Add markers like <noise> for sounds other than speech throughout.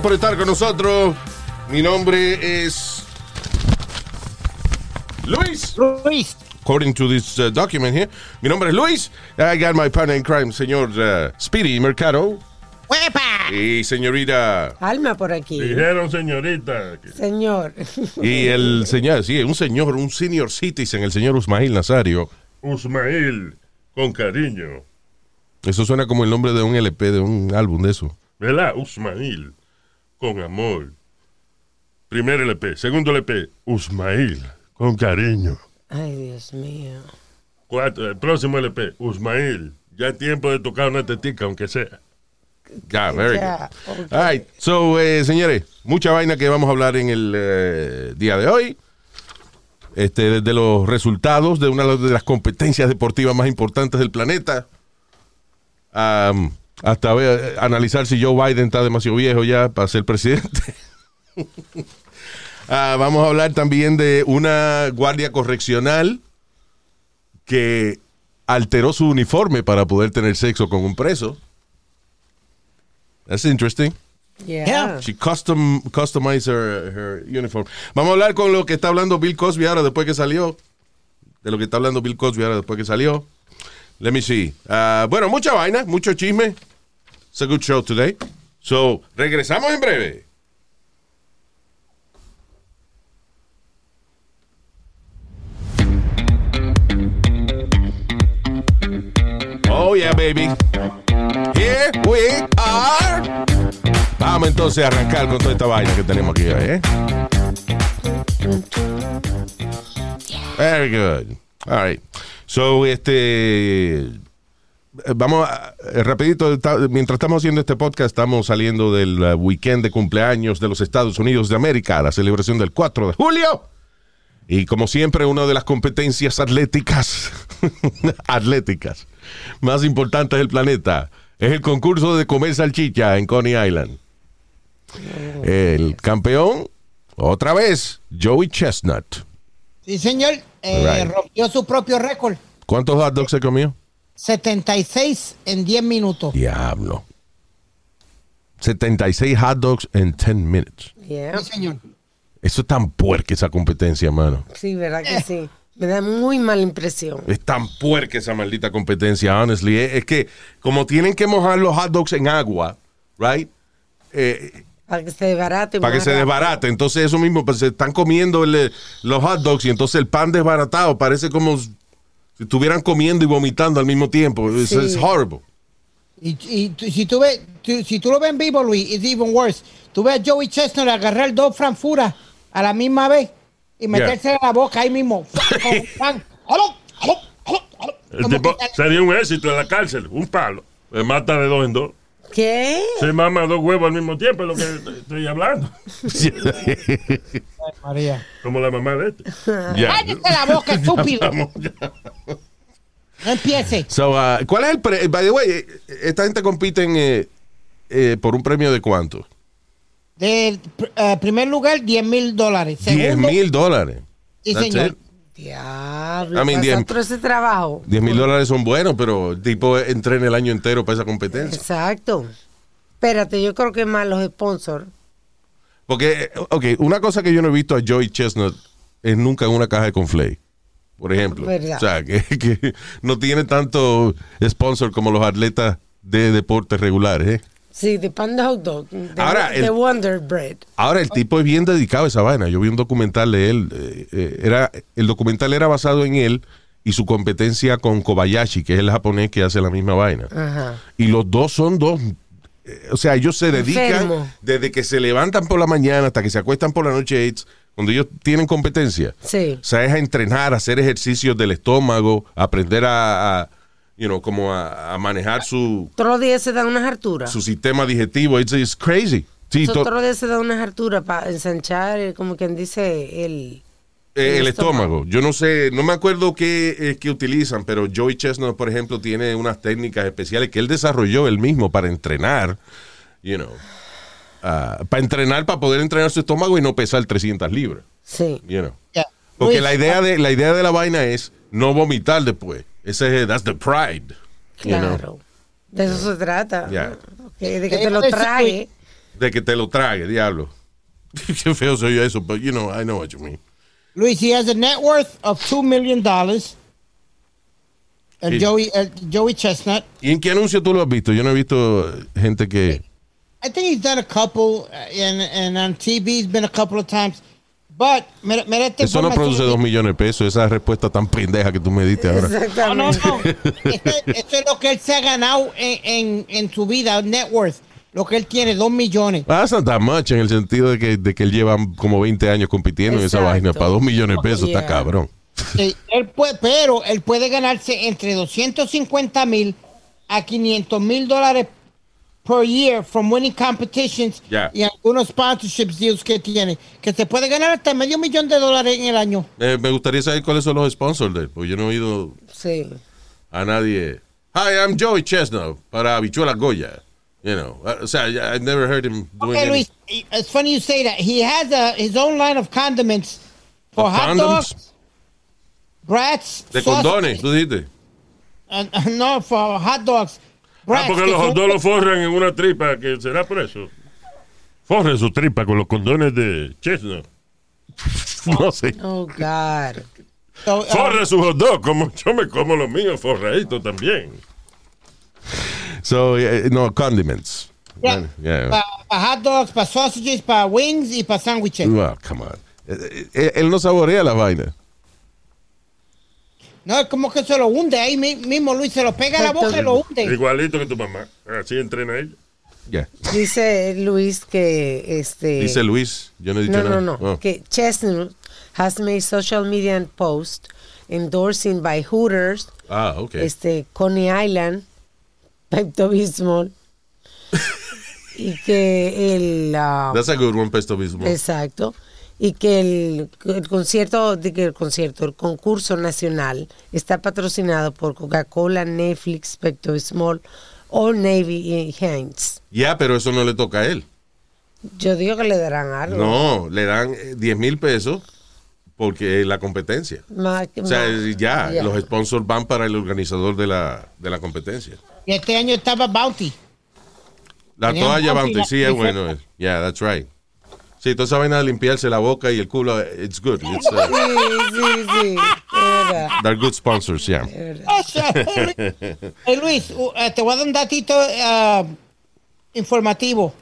Gracias por estar con nosotros. Mi nombre es Luis. Luis. According to this uh, document here, mi nombre es Luis. I got my partner in crime, señor uh, Speedy Mercado. ¡Huepa! Y señorita. Alma por aquí. Dijeron, señorita. Señor. <laughs> Y el señor, sí, un señor, un senior citizen, el señor Usmail Nazario. Usmail, con cariño. Eso suena como el nombre de un LP, de un álbum de eso. ¿Verdad? Usmail, con amor. Primer LP. Segundo LP, Usmail, con cariño. Ay, Dios mío. Cuatro, el próximo LP, Usmail. Ya es tiempo de tocar una tetica, aunque sea. Ya, very good. All right. So, eh, señores, mucha vaina que vamos a hablar en el eh, día de hoy. Este, desde los resultados de una de las competencias deportivas más importantes del planeta. am, hasta ver- analizar si Joe Biden está demasiado viejo ya para ser presidente. <laughs> Ah, vamos a hablar también de una guardia correccional que alteró su uniforme para poder tener sexo con un preso. That's interesting. Yeah. Yeah. She custom, customized her, her uniform. Vamos a hablar con lo que está hablando Bill Cosby ahora después que salió. De lo que está hablando Bill Cosby ahora después que salió. Let me see. Ah, bueno, mucha vaina, mucho chisme. It's a good show today. So, regresamos en breve. Oh, yeah, baby. Here we are. Vamos entonces a arrancar con toda esta vaina que tenemos aquí hoy, ¿eh? Very good. All right. So, este. Vamos a, eh, rapidito, mientras estamos haciendo este podcast, estamos saliendo del uh, weekend de cumpleaños de los Estados Unidos de América, la celebración del 4 de julio. Y como siempre, una de las competencias atléticas, <laughs> atléticas más importantes del planeta es el concurso de comer salchicha en Coney Island. El campeón, otra vez, Joey Chestnut. Sí, señor. Eh, Right. Rompió su propio récord. ¿Cuántos hot dogs se comió? 76 en 10 minutos. Diablo. 76 hot dogs en 10 minutes. Yeah. Sí, señor. Eso es tan puerca esa competencia, mano. Sí, verdad que sí. Me da muy mala impresión. Es tan puerca esa maldita competencia, honestly. Es, es que como tienen que mojar los hot dogs en agua, right? Eh, Para que se desbarate. para que se desbarate. Entonces eso mismo, pues se están comiendo el- los hot dogs y entonces el pan desbaratado parece como si estuvieran comiendo y vomitando al mismo tiempo. Es Sí. horrible. Y, si, tú ves, tú- si tú lo ves en vivo, Luis, it's even worse. Tú ves a Joey Chestnut agarrar dos franfuras a la misma vez y meterse en la boca ahí mismo. <laughs> sería un éxito en la cárcel, un palo. Se mata de dos en dos. ¿Qué? Se mama dos huevos al mismo tiempo, es lo que estoy hablando. Ay, María. Como la mamá de este. Ya. ¡Cállate la boca, estúpido! No empiece. So, uh, ¿Cuál es el pre By the way, eh, esta gente compite en, eh, eh, por un premio de cuánto? De primer lugar, 10 mil dólares. 10 Segundo, mil dólares. Sí, That's señor. it. Diablo. I mean, ese trabajo. 10 mil dólares son buenos, pero el tipo entrena el año entero para esa competencia. Exacto. Espérate, yo creo que más los sponsors. Porque, eh, ok, una cosa que yo no he visto a Joey Chestnut es nunca en una caja de conflay, por ejemplo. Verdad. O sea, que, <laughs> que no tiene tanto sponsor como los atletas de deportes regulares. ¿eh? Sí, de pan de hot dog. De, Ahora, de el- Wonder Bread. Ahora, el tipo es bien dedicado a esa vaina. Yo vi un documental de él. eh, eh, era, el documental era basado en él y su competencia con Kobayashi, que es el japonés que hace la misma vaina. Ajá. Y los dos son dos. eh, O sea, ellos se dedican Enfermo. desde que se levantan por la mañana hasta que se acuestan por la noche. Cuando ellos tienen competencia, Sí. o sea, es a entrenar, a hacer ejercicios del estómago, aprender a, a, you know, como a, a manejar su, Todos los días se da unas harturas. su sistema digestivo. It's, it's crazy. Sí, So, to- todos los días se da unas harturas para ensanchar, eh, como quien dice, el... eh, el el estómago. Yo no sé, no me acuerdo qué es que utilizan, pero Joey Chestnut, por ejemplo, tiene unas técnicas especiales que él desarrolló él mismo para entrenar, you know, ah, para entrenar, para poder entrenar su estómago y no pesar 300 libras, Sí. you know. Yeah. Porque Luis, la idea de la idea de la vaina es no vomitar después. Ese es that's the pride. you know, Claro. De eso se trata. Yeah. Okay, de que te lo Eso sí. trae. de que te lo trague, diablo. <laughs> Qué feo soy yo eso, but you know, I know what you mean. Luis, he has a net worth of $2 million. El Sí. Joey, el Joey Chestnut. ¿Y en qué anuncio tú lo has visto? Yo no he visto gente que I think he's done a couple, uh, and, and on TV he's been a couple of times. But, mira, mira esta eso no produce dos millones de pesos, esa respuesta tan pendeja que tú me diste ahora. No, no, no. <laughs> Esto, es lo que él se ha ganado en, en, en su vida, net worth. Lo que él tiene, dos millones. That's not that much en el sentido de que, de que él lleva como 20 años compitiendo en esa vaina. Para dos millones de pesos está Yeah. cabrón. Sí, él puede, pero él puede ganarse entre 250 mil a 500 mil dólares per year from winning competitions Ya. y algunos sponsorships deals que tiene, que se puede ganar hasta medio millón de dólares en el año. Eh, me gustaría saber cuáles son los sponsors de él, porque yo no he oído Sí. a nadie. Hi, I'm Joey Chestnut para Habichuela Goya. You know, uh, o sea, I've never heard him doing Okay, any- Luis, it's funny you say that. He has a, his own line of condiments for Of hot condoms? dogs, brats, de sausages, condones, tú dijiste. and <laughs> no, for hot dogs. Ah, brats, porque que los hot dogs los forran en una tripa, que será por eso. Forren su tripa con los condones de Chestnut. <laughs> No sé. Oh, God. so, uh, Forre su hot dog, como yo me como los míos forraditos también. So, eh, no, condiments. yeah, Yeah. Para hot dogs, para sausages, para wings y para sándwiches. Well, come on. Eh, eh, Él no saborea la vaina. No, es como que se lo hunde ahí mi- mismo, Luis. Se lo pega a la boca y lo hunde. Igualito que tu mamá. Así entrena ella. Yeah. Dice Luis que este. Dice Luis, yo no he dicho No, nada. no, no. Oh. Que Chestnut has made social media post endorsing by Hooters, Ah, ok. este, Coney Island, Pepto Bismol, <laughs> y que el. ah, That's a good one, Pesto Bismol. Exacto. Y que el, el concierto, de que el concierto, el concurso nacional está patrocinado por Coca-Cola, Netflix, Pepto Bismol, Old Navy y Heinz. Ya, pero eso no le toca a él. Yo digo que le darán algo. No, le dan eh, 10 mil pesos porque es la competencia. Más que- O sea, ya, ya. los sponsors van para el organizador de la, de la competencia. Y este año estaba Bounty. La Tenían toalla Bounty, Bounty, sí es bueno. Yeah, that's right. Sí, toda esa vaina de limpiarse la boca y el culo, it's good. It's, uh, Sí, sí, sí. They're good sponsors, yeah. hey, Luis, uh, eh, te voy a dar un datito uh, informativo.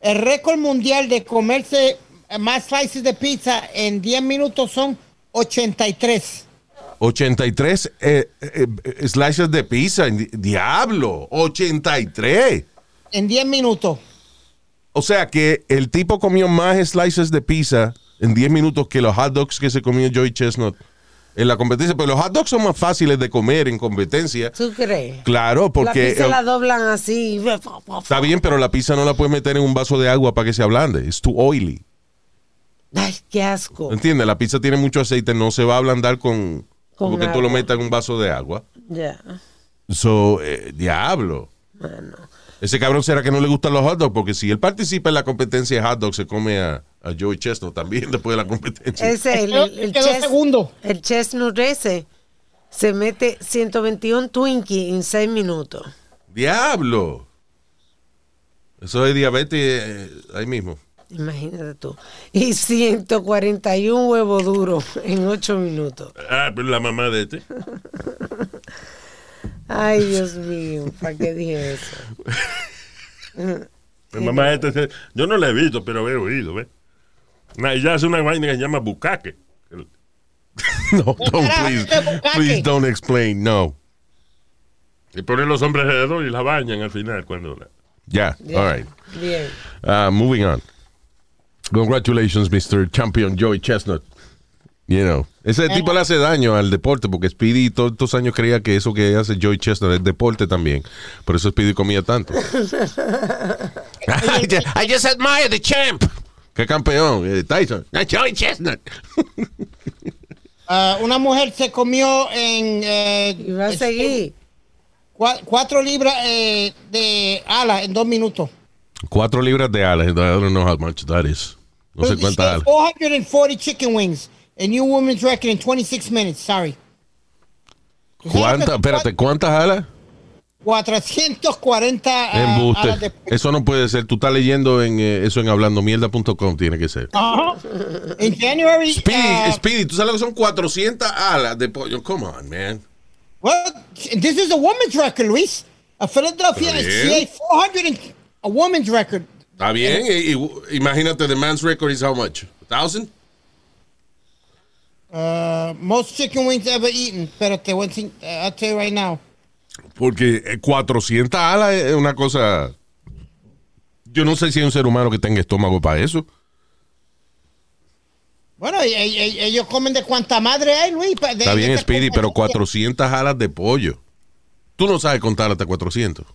El récord mundial de comerse eh, más slices de pizza en 10 minutos son 83. 83 eh, eh, eh, slices de pizza. di- Diablo, 83. En 10 minutos. O sea que el tipo comió más slices de pizza en 10 minutos que los hot dogs que se comió Joey Chestnut en la competencia. Pero los hot dogs son más fáciles de comer en competencia. ¿Tú crees? Claro, porque la pizza eh, la doblan así. está bien, pero la pizza no la puedes meter en un vaso de agua para que se ablande. Es too oily. Ay, qué asco. ¿Entiendes? La pizza tiene mucho aceite, no se va a ablandar con, Con porque tú lo agua. metas en un vaso de agua. Ya. So, eh, diablo. Bueno. Ese cabrón será que no le gustan los hot dogs, porque si él participa en la competencia de hot dogs, se come a, a Joey Chestnut también <laughs> después de la competencia. Ese, el, el, el quedó chest- segundo. el chestnut ese se mete 121 Twinkie en 6 minutos. Diablo. Eso es diabetes eh, ahí mismo. Imagínate tú. Y 141 huevos duros en 8 minutos. Ah, pero la mamá de este. <laughs> Ay, Dios mío, ¿para qué dije eso? <laughs> La mamá este. Yo no la he visto, pero he oído, ¿ves? Nah, Ella hace una vaina que se llama bucaque. <laughs> No, don't please. Please don't explain. No. Y ponen los hombres alrededor y la bañan al final cuando la... Ya, Ya. all right. Bien. Uh, moving on. Congratulations, Mr. Champion Joey Chestnut. You know, ese tipo le hace daño al deporte porque Speedy todos estos años creía que eso que hace Joey Chestnut es deporte también. Por eso Speedy comía tanto. I just admire the champ. ¿Qué campeón? Eh, Tyson. Joey Chestnut. <laughs> Ah, una mujer se comió en eh, Y va a seguir. cua- cuatro libras eh, de ala en dos minutos. Cuatro libras de alas. I don't know how much that is. No sé She cuántas ate alas. 440 chicken wings. A new woman's record in 26 minutes. Sorry. ¿Cuántas? Espérate, ¿cuántas alas? 440 ah, alas de Eso no puede ser. Tú estás leyendo en eh, eso en hablandomierda.com. Tiene que ser. Ajá. In January. Speedy, uh, Speedy, tú sabes lo que son 400 alas de pollo. Come on, man. well, this is a woman's record, Luis. A Philadelphia, ate 400 and a woman's record. Está bien. y- y- imagínate, the man's record is how much? A thousand? Uh, most chicken wings ever eaten. Pero te voy a uh, I'll tell you right now. Porque eh, 400 alas es una cosa. Yo no sé si hay un ser humano que tenga estómago para eso. Bueno, y- y- y- ellos comen de cuánta madre hay, Luis. De- Está bien, Speedy, pero compañía. 400 alas de pollo. Tú no sabes contar hasta 400.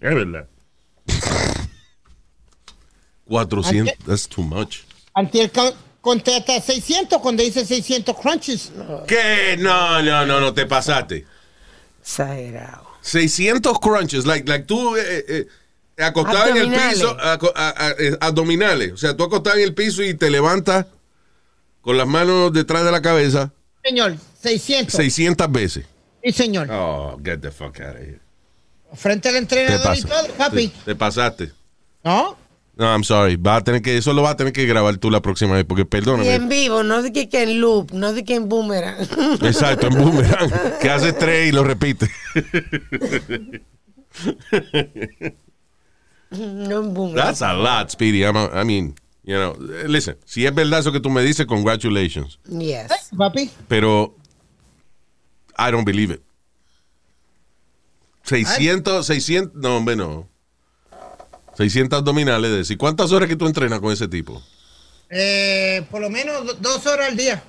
Es verdad. <laughs> 400, that's too much. Antier co- conté hasta 600 cuando dice 600 crunches. ¿Qué? No, no, no, no, te pasaste. Exagerado. 600 crunches, like, like tú eh, eh, acostado en el piso, aco- a- a- eh, abdominales. O sea, tú acostado en el piso y te levantas con las manos detrás de la cabeza Señor, 600. 600 veces. Sí, señor. Oh, get the fuck out of here. Frente al entrenador y todo, papi. te, te pasaste. ¿No? No, I'm sorry. Va a tener que, eso lo vas a tener que grabar tú la próxima vez, porque Y perdóname. en vivo, no de que, que en loop, no de que en boomerang. <laughs> Exacto, en boomerang. que hace tres y lo repite. no en boomerang. That's a lot, Speedy. I'm a- I mean, you know, listen, si es verdad eso que tú me dices, congratulations. Yes. Papi. Pero I don't believe it. 600, 600, no, hombre, no. 600 abdominales de decir, ¿cuántas horas que tú entrenas con ese tipo? Eh, por lo menos do- dos horas al día.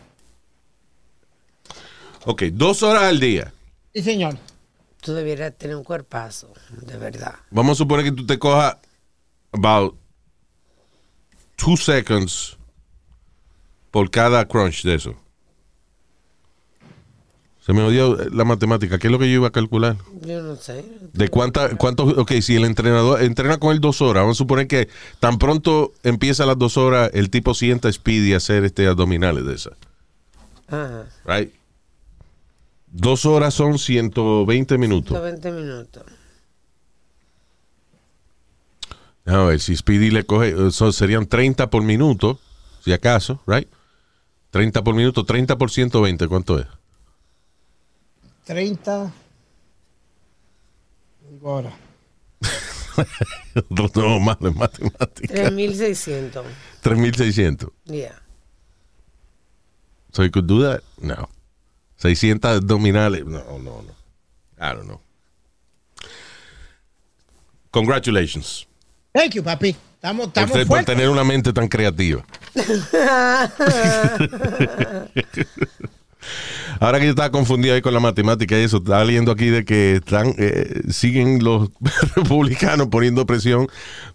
Ok, dos horas al día. Sí, señor. Tú debieras tener un cuerpazo, de verdad. Vamos a suponer que tú te cojas about two seconds por cada crunch de eso. Se me odió la matemática. ¿Qué es lo que yo iba a calcular? Yo no sé. De cuánta, cuántos, ok, si el entrenador entrena con él dos horas, vamos a suponer que tan pronto empieza las dos horas, el tipo sienta Speedy a hacer este abdominales de esa. Ajá. Right? Dos horas son 120 minutos. 20 minutos. A ver, si Speedy le coge, eso serían 30 por minuto, si acaso, right? 30 por minuto, 30 por 120, ¿cuánto es? 30. Digo ahora. <laughs> no, malo en matemática. 3600. 3600. Yeah. So you could do that? No. 600 abdominales. No, no, no. I don't know. Congratulations. Thank you, papi. Estamos, estamos Usted por tener una mente tan creativa. <laughs> <laughs> Ahora que yo estaba confundido ahí con la matemática y eso, estaba leyendo aquí de que están eh, siguen los <laughs> republicanos poniendo presión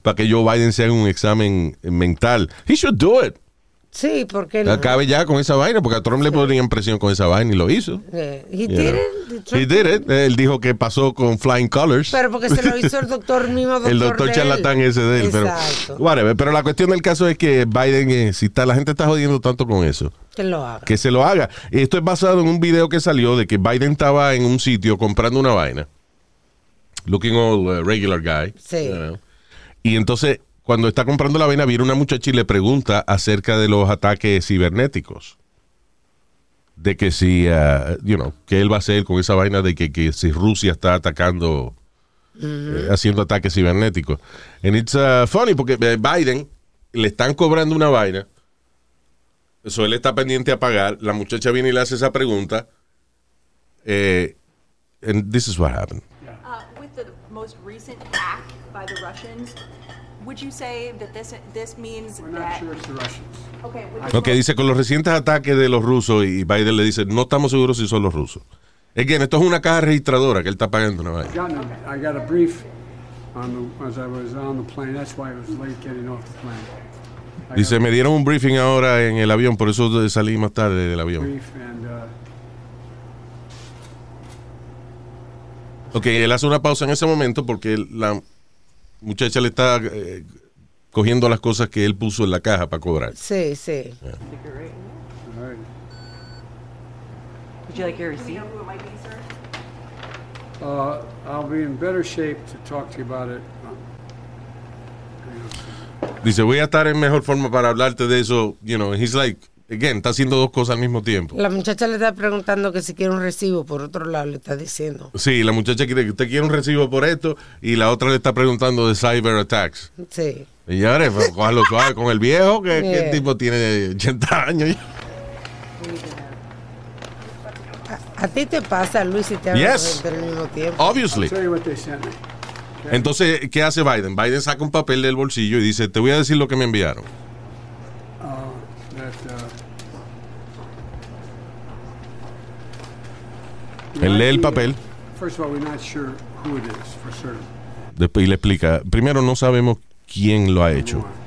para que Joe Biden se haga un examen mental. He should do it. Sí, ¿por qué no? Acabe ya con esa vaina, porque a Trump le ponían presión con esa vaina y lo hizo. Eh, he did it. He did it. Él dijo que pasó con Flying Colors. Pero porque se lo hizo el doctor <laughs> mismo doctor el doctor charlatán ese de él. Pero, Exacto. whatever. pero la cuestión del caso es que Biden, eh, si está, la gente está jodiendo tanto con eso, Que lo haga. que se lo haga. Esto es basado en un video que salió de que Biden estaba en un sitio comprando una vaina. Looking all uh, regular guy. Sí. you know. Y entonces, cuando está comprando la vaina, viene una muchacha y le pregunta acerca de los ataques cibernéticos. De que si, uh, you know, que él va a hacer con esa vaina de que, que si Rusia está atacando, eh, haciendo ataques cibernéticos. And it's uh, funny porque eh, Biden le están cobrando una vaina. Eso él está pendiente a pagar. La muchacha viene y le hace esa pregunta. Eh, and this is what happened. Uh, with the most recent hack by the Russians, would you say that this this means We're not that? sure it's the Russians. Okay. Would dice con los recientes ataques de los rusos y Biden le dice, no estamos seguros si son los rusos. Again, esto es una caja registradora que él está pagando una vaina. Gotten a- I got a brief on the, as I was on the plane. That's why I was late getting off the plane. I Dice, me dieron un briefing ahora en el avión, por eso salí más tarde del avión. and uh, Ok, él hace una pausa en ese momento porque la muchacha le está eh, cogiendo las cosas que él puso en la caja para cobrar. Sí, sí. Would you like your receipt? Uh, I'll be in better shape to talk to you about it. Dice, voy a estar en mejor forma para hablarte de eso. You know, he's like, again, está haciendo dos cosas al mismo tiempo. La muchacha le está preguntando que si quiere un recibo, por otro lado le está diciendo. Sí, la muchacha quiere que usted quiere un recibo por esto y la otra le está preguntando de cyber attacks. Sí. Señores, pero cójalo suave con el viejo, que, que el Yeah. tipo tiene 80 años. A ti te pasa, Luis, si te Yes. al mismo tiempo. Obviously. Entonces, ¿qué hace Biden? Biden saca un papel del bolsillo y dice, te voy a decir lo que me enviaron. Uh, that uh, Él lee el papel First of all, we're not sure who it is for certain. después y le explica. Primero, no sabemos quién lo ha hecho. One.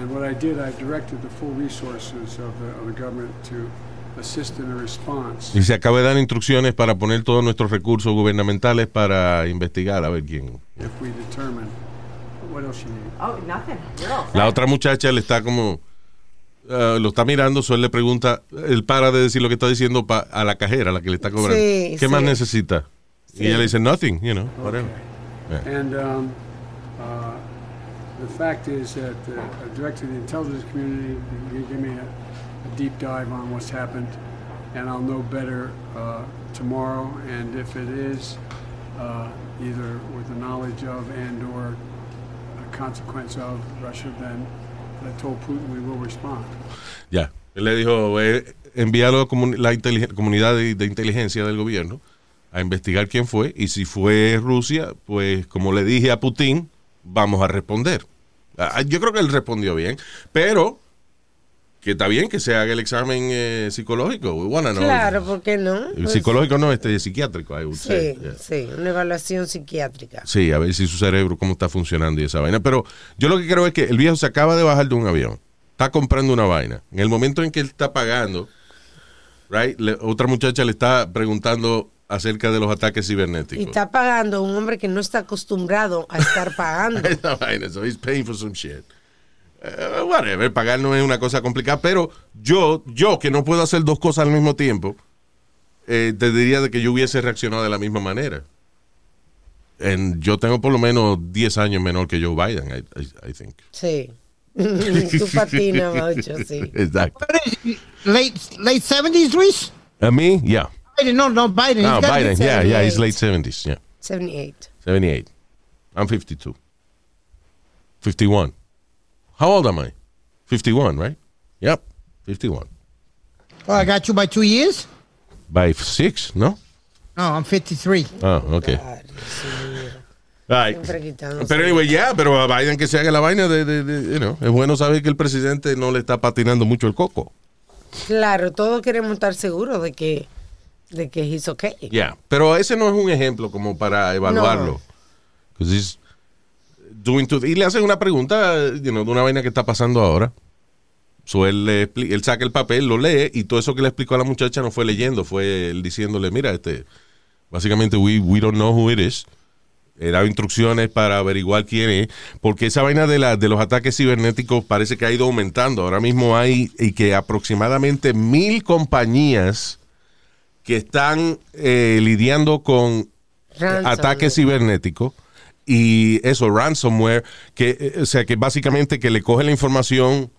And what I did, I directed the full resources of the, of the government to assist in a response. Y se acaba de dar instrucciones para poner todos nuestros recursos gubernamentales para investigar a ver quién. If we determine what else you need. Oh, La otra muchacha le está como. Eh, lo está mirando, so él le pregunta, él para de decir lo que está diciendo pa- a la cajera, a la que le está cobrando. Sí, ¿Qué sí. más necesita? Y ella le dice, nothing, you know, whatever. And um, uh, the fact is that uh, I directed the intelligence community to give me a, a deep dive on what's happened, and I'll know better uh, tomorrow. And if it is uh, either with the knowledge of and/or a consequence of Russia, then I told Putin we will respond. Ya. Él le dijo, eh, a la comunidad de, de inteligencia del gobierno a investigar quién fue y si fue Rusia, pues como le dije a Putin, vamos a responder. Ah, Yo creo que él respondió bien, pero que está bien que se haga el examen eh, psicológico. Know. Claro, ¿por qué no? Pues, psicológico no, este psiquiátrico, Sí, say. Yeah. sí, una evaluación psiquiátrica. Sí, a ver si su cerebro cómo está funcionando y esa vaina. Pero yo lo que creo es que el viejo se acaba de bajar de un avión, está comprando una vaina. En el momento en que él está pagando, right, le- otra muchacha le está preguntando acerca de los ataques Y cibernéticos. está pagando un hombre que no está acostumbrado a estar <laughs> pagando. Esa vaina, so he's paying for some shit. Eh, whatever, pagar no es una cosa complicada, pero yo, yo que no puedo hacer dos cosas al mismo tiempo, eh, te diría de que yo hubiese reaccionado de la misma manera. En- yo tengo por lo menos 10 años menor que Joe Biden, I, I- I think. Sí. <laughs> Tú patinas mucho, sí. <laughs> Exacto. Late, late 70s, Luis? A mí, yeah. Biden, no, no, Biden. No, He's Biden, yeah, yeah, he's 78. late 70s, yeah. 78. 78. I'm 52. 51. How old am I? 51, right? Yep, 51. Oh, I got you by two years? By six, ¿no? No, I'm 53. Ah, ok. Ay, Dios mío. Right. Siempre quitándose. Pero anyway, ya, pero a Biden que se haga la vaina de, de, de, you know, es bueno saber que el presidente no le está patinando mucho el coco. Claro, todos queremos estar seguros de que, de que he's okay. Ya, pero ese no es un ejemplo como para evaluarlo. he's doing to- y le hacen una pregunta you know, de una vaina que está pasando ahora. So él, le él saca el papel, lo lee y todo eso que le explicó a la muchacha no fue leyendo, fue él diciéndole, mira, este, básicamente we, we don't know who it is. He dado instrucciones para averiguar quién es, porque esa vaina de, la, de los ataques cibernéticos parece que ha ido aumentando. Ahora mismo hay y que aproximadamente mil compañías que están eh, lidiando con ataques cibernéticos y eso, ransomware, que, eh, o sea, que básicamente que le coge la información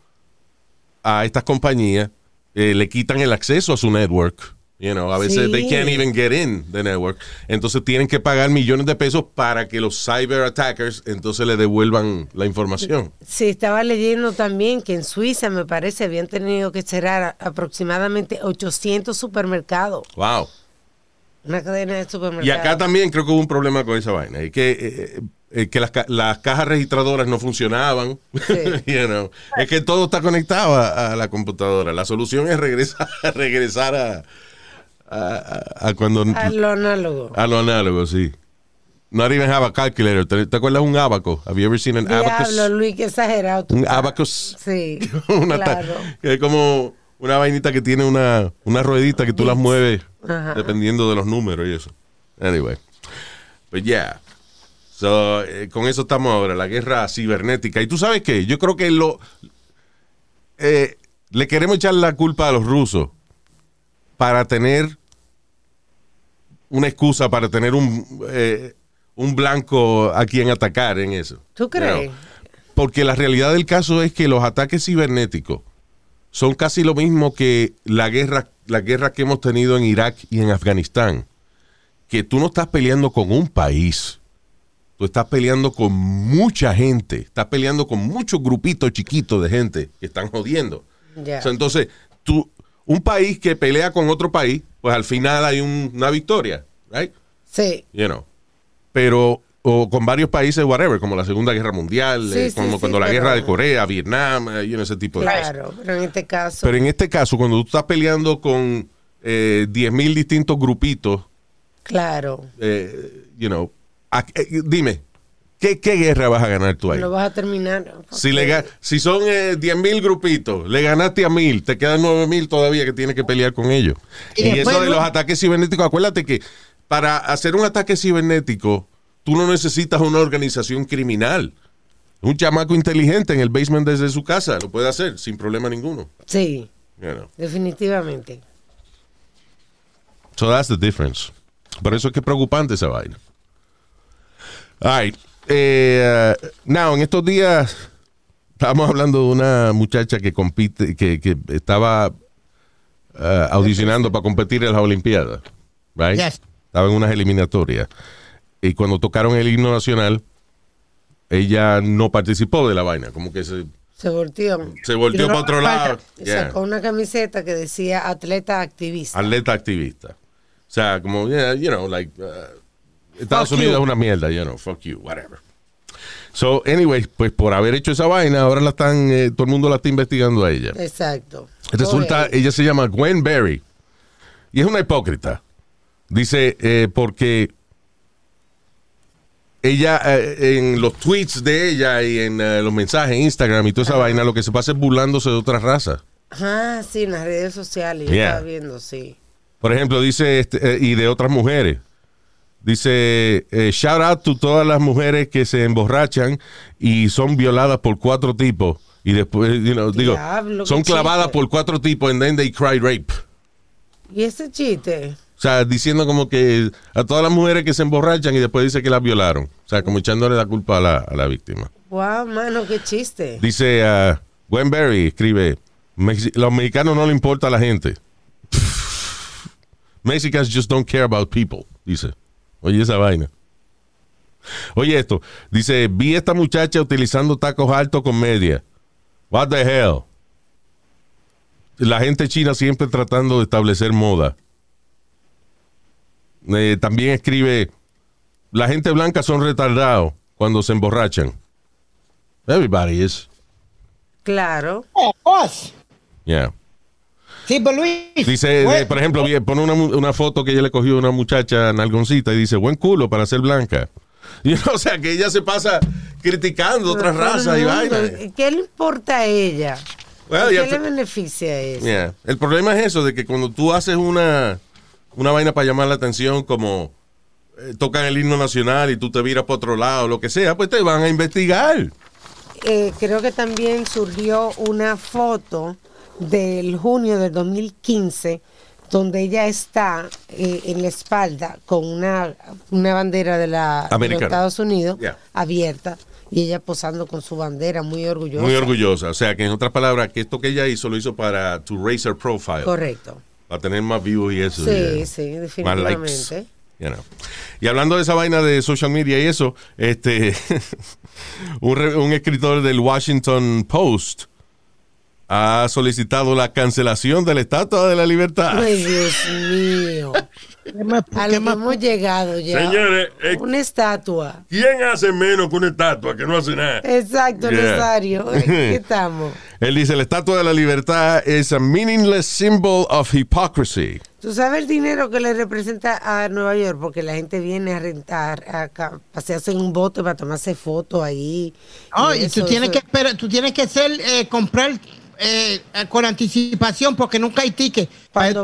a estas compañías, eh, le quitan el acceso a su network. You know, a veces Sí. they can't even get in the network. Entonces tienen que pagar millones de pesos para que los cyber attackers entonces le devuelvan la información. Sí, estaba leyendo también que en Suiza, me parece, habían tenido que cerrar aproximadamente 800 supermercados. Wow. Una cadena de supermercados. Y acá también creo que hubo un problema con esa vaina. Y que eh, eh, que las, ca- las cajas registradoras no funcionaban. Sí. <laughs> You know. Es que todo está conectado a, a la computadora. La solución es regresar, <laughs> regresar a, a, cuando... A lo análogo. A lo análogo, sí. Not even have a calculator. ¿Te, te acuerdas un abaco? Have you ever seen an abacus? Diablo, Luis, qué exagerado. tú Un estás. abacus. Sí, <laughs> claro. que es como una vainita que tiene una, una ruedita que tú las mueves Ajá. dependiendo de los números y eso. Anyway. Pues ya. So, eh, con eso estamos ahora, la guerra cibernética. Y tú sabes qué, yo creo que lo eh, le queremos echar la culpa a los rusos para tener una excusa, para tener un, eh, un blanco a quien atacar en eso. ¿Tú crees? You know. Porque la realidad del caso es que los ataques cibernéticos son casi lo mismo que la guerra, la guerra que hemos tenido en Irak y en Afganistán. Que tú no estás peleando con un país. Tú estás peleando con mucha gente. Estás peleando con muchos grupitos chiquitos de gente que están jodiendo. Ya. O sea, entonces, tú, un país que pelea con otro país, pues al final hay un- una victoria, right? Sí. You know. Pero, o con varios países, whatever, como la Segunda Guerra Mundial, Sí, eh, como sí, cuando la guerra de Corea, Vietnam, eh, know, ese tipo de cosas. Claro, pero en este caso. Pero en este caso, cuando tú estás peleando con eh, 10.000 distintos grupitos, claro. eh, you know, a- eh, dime, ¿qué, qué guerra vas a ganar tú ahí? Lo vas a terminar. Si, le si son eh, 10.000 grupitos, le ganaste a 1.000, te quedan 9.000 todavía que tienes que pelear con ellos. Y Y, después eso de los ataques cibernéticos, acuérdate que para hacer un ataque cibernético, tú no necesitas una organización criminal. Un chamaco inteligente en el basement desde su casa lo puede hacer sin problema ninguno. Sí, You know. definitivamente. So that's the difference. Por eso es que es preocupante esa vaina. All right. Eh, uh, now, en estos días estábamos hablando de una muchacha que compite, que, que estaba uh, audicionando para competir en las Olimpiadas. Right? Yes. Estaba en unas eliminatorias. Y cuando tocaron el himno nacional, ella no participó de la vaina. Como que se, Se volteó. se volteó para otro lado. Yeah. Sacó una camiseta que decía atleta activista. atleta activista. O sea, como, yeah, you know, like, uh, Estados Fuck Unidos you. es una mierda, you know, fuck you, whatever. So, anyway, pues por haber hecho esa vaina, ahora la están, eh, todo el mundo la está investigando a ella. Exacto. Resulta, Oye, ella se llama Gwen Berry. Y es una hipócrita. Dice, eh, porque ella, eh, en los tweets de ella y en eh, los mensajes en Instagram y toda esa vaina, lo que se pasa es burlándose de otras razas. Ah, sí, en las redes sociales. Yo Yeah. estaba viendo, sí. Por ejemplo, dice, este, eh, y de otras mujeres. Dice, eh, shout out to todas las mujeres que se emborrachan y son violadas por cuatro tipos. Y después, you know, digo, Diablo, qué son clavadas chiste. por cuatro tipos and then they cry rape. ¿Y ese chiste? O sea, diciendo como que a todas las mujeres que se emborrachan y después dice que las violaron. O sea, como echándole la culpa a la, a la víctima. Wow, mano, qué chiste. Dice, uh, Gwen Berry escribe, "Mexi- los mexicanos no le importa a la gente. <laughs> Mexicans just don't care about people, dice. Oye esa vaina. Oye esto, dice, vi a esta muchacha utilizando tacos altos con media. What the hell? La gente china siempre tratando de establecer moda. Eh, también escribe, la gente blanca son retardados cuando se emborrachan. Everybody is. Claro. Of course. Yeah. Sí, pero Luis. Dice, Well, de- por ejemplo, pone una, una foto que ella le cogió a una muchacha nalgoncita y dice, buen culo para ser blanca. <laughs> Y, o sea, que ella se pasa criticando otras razas y vainas. ¿Qué le importa a ella? Well, ¿Qué le beneficia eso? Yeah. El problema es eso, de que cuando tú haces una, una vaina para llamar la atención, como eh, tocan el himno nacional y tú te viras para otro lado, lo que sea, pues te van a investigar. Eh, creo que también surgió una foto del junio del 2015 donde ella está eh, en la espalda con una, una bandera de, la, de los. Estados Unidos Yeah. abierta y ella posando con su bandera muy orgullosa. Muy orgullosa. O sea, que en otras palabras, que esto que ella hizo lo hizo para to raise her profile. Correcto. Para tener más views y eso. Sí, yeah. sí, Más likes. definitivamente. you know. Y hablando de esa vaina de social media y eso, este <laughs> un, un escritor del Washington Post ha solicitado la cancelación de la Estatua de la Libertad. Ay, Dios mío. <laughs> ¿Qué más- A qué lo que hemos llegado ya. Señores, eh, Una estatua. ¿quién hace menos que una estatua que no hace nada? Exacto, Yeah. Nazario. <laughs> ¿Qué estamos? Él dice, la estatua de la libertad es a meaningless symbol of hypocrisy. ¿Tú sabes el dinero que le representa a Nueva York? Porque la gente viene a rentar, a pasearse en un bote para tomarse fotos ahí. Oh, y tú eso, tienes eso. que esperar, tú tienes que ser, eh, comprar eh, con anticipación porque nunca hay ticket. Para ir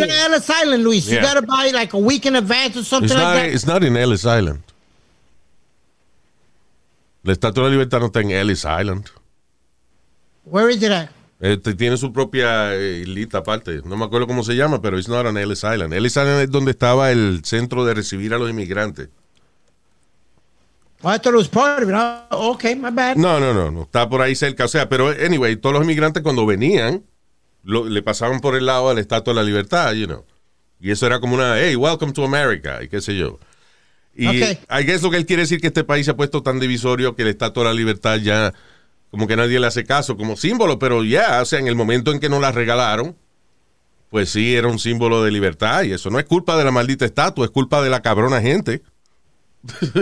ir. a Ellis Island, Luis, Yeah. you gotta buy like a week in advance or something It's not, like that. it's not in Ellis Island. La estatua de la libertad no está en Ellis Island. Where is it at? Este, tiene su propia eh, islita aparte. No me acuerdo cómo se llama, pero it's not on Ellis Island. Ellis Island es donde estaba el centro de recibir a los inmigrantes. Oh. Oh, okay, my bad. No, no, no, no. Está por ahí cerca. O sea, pero anyway, todos los inmigrantes cuando venían, lo- le pasaban por el lado a la estatua de la libertad, you know. Y eso era como una, hey, welcome to America, y qué sé yo. Y Ok. I guess lo que él quiere decir que este país se ha puesto tan divisorio que la estatua de la libertad ya, como que nadie le hace caso como símbolo, pero ya, o sea, en el momento en que nos la regalaron, pues sí, era un símbolo de libertad, y eso no es culpa de la maldita estatua, es culpa de la cabrona gente. <laughs>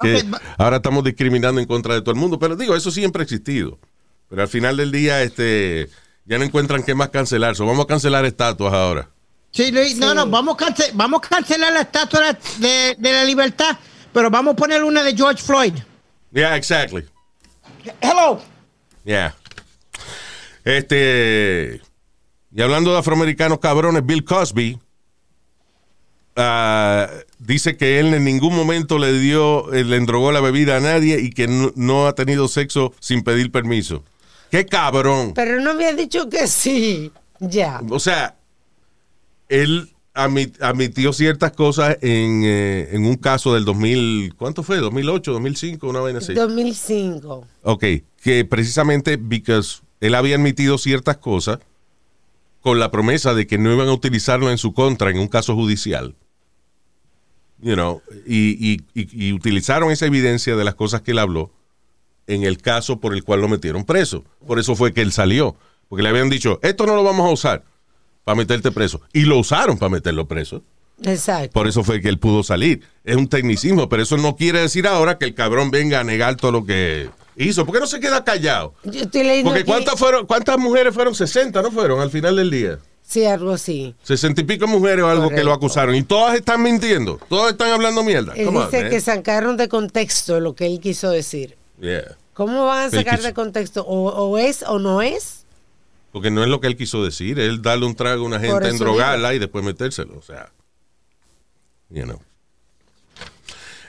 que ahora estamos discriminando en contra de todo el mundo, pero digo, eso siempre ha existido. Pero al final del día, este, ya no encuentran qué más cancelar. So, vamos a cancelar estatuas ahora. Sí, Luis, no, no, vamos a, cance- vamos a cancelar la estatua de, de la libertad, pero vamos a poner una de George Floyd. Yeah, exactly. Hello. Yeah. Este, y hablando de afroamericanos cabrones, Bill Cosby ah, dice que él en ningún momento le dio, eh, le endrogó la bebida a nadie y que no, no ha tenido sexo sin pedir permiso. ¡Qué cabrón! Pero no me ha dicho que sí. Ya. O sea, él admitió ciertas cosas en, eh, en un caso del 2000, ¿cuánto fue? ¿2008, 2005? Una vaina así. 2005. Ok, que precisamente because él había admitido ciertas cosas con la promesa de que no iban a utilizarlo en su contra en un caso judicial. You know, y, y- y- y utilizaron esa evidencia de las cosas que él habló en el caso por el cual lo metieron preso. Por eso fue que él salió. Porque le habían dicho, esto no lo vamos a usar para meterte preso. Y lo usaron para meterlo preso. Exacto. Por eso fue que él pudo salir. Es un tecnicismo, pero eso no quiere decir ahora que el cabrón venga a negar todo lo que hizo. ¿Por qué no se queda callado? Yo estoy leyendo Porque ¿cuántas, fueron, ¿cuántas mujeres fueron? 60, ¿no fueron? Al final del día. Sí, algo así. 60 y pico mujeres o algo que lo acusaron. Y todas están mintiendo. Todas están hablando mierda. Él Come dice que sacaron de contexto lo que él quiso decir. Yeah. ¿Cómo van a sacar de contexto? O, o es o no es? Porque no es lo que él quiso decir. Él darle un trago a una gente, endrogarla y después metérselo. O sea. You know.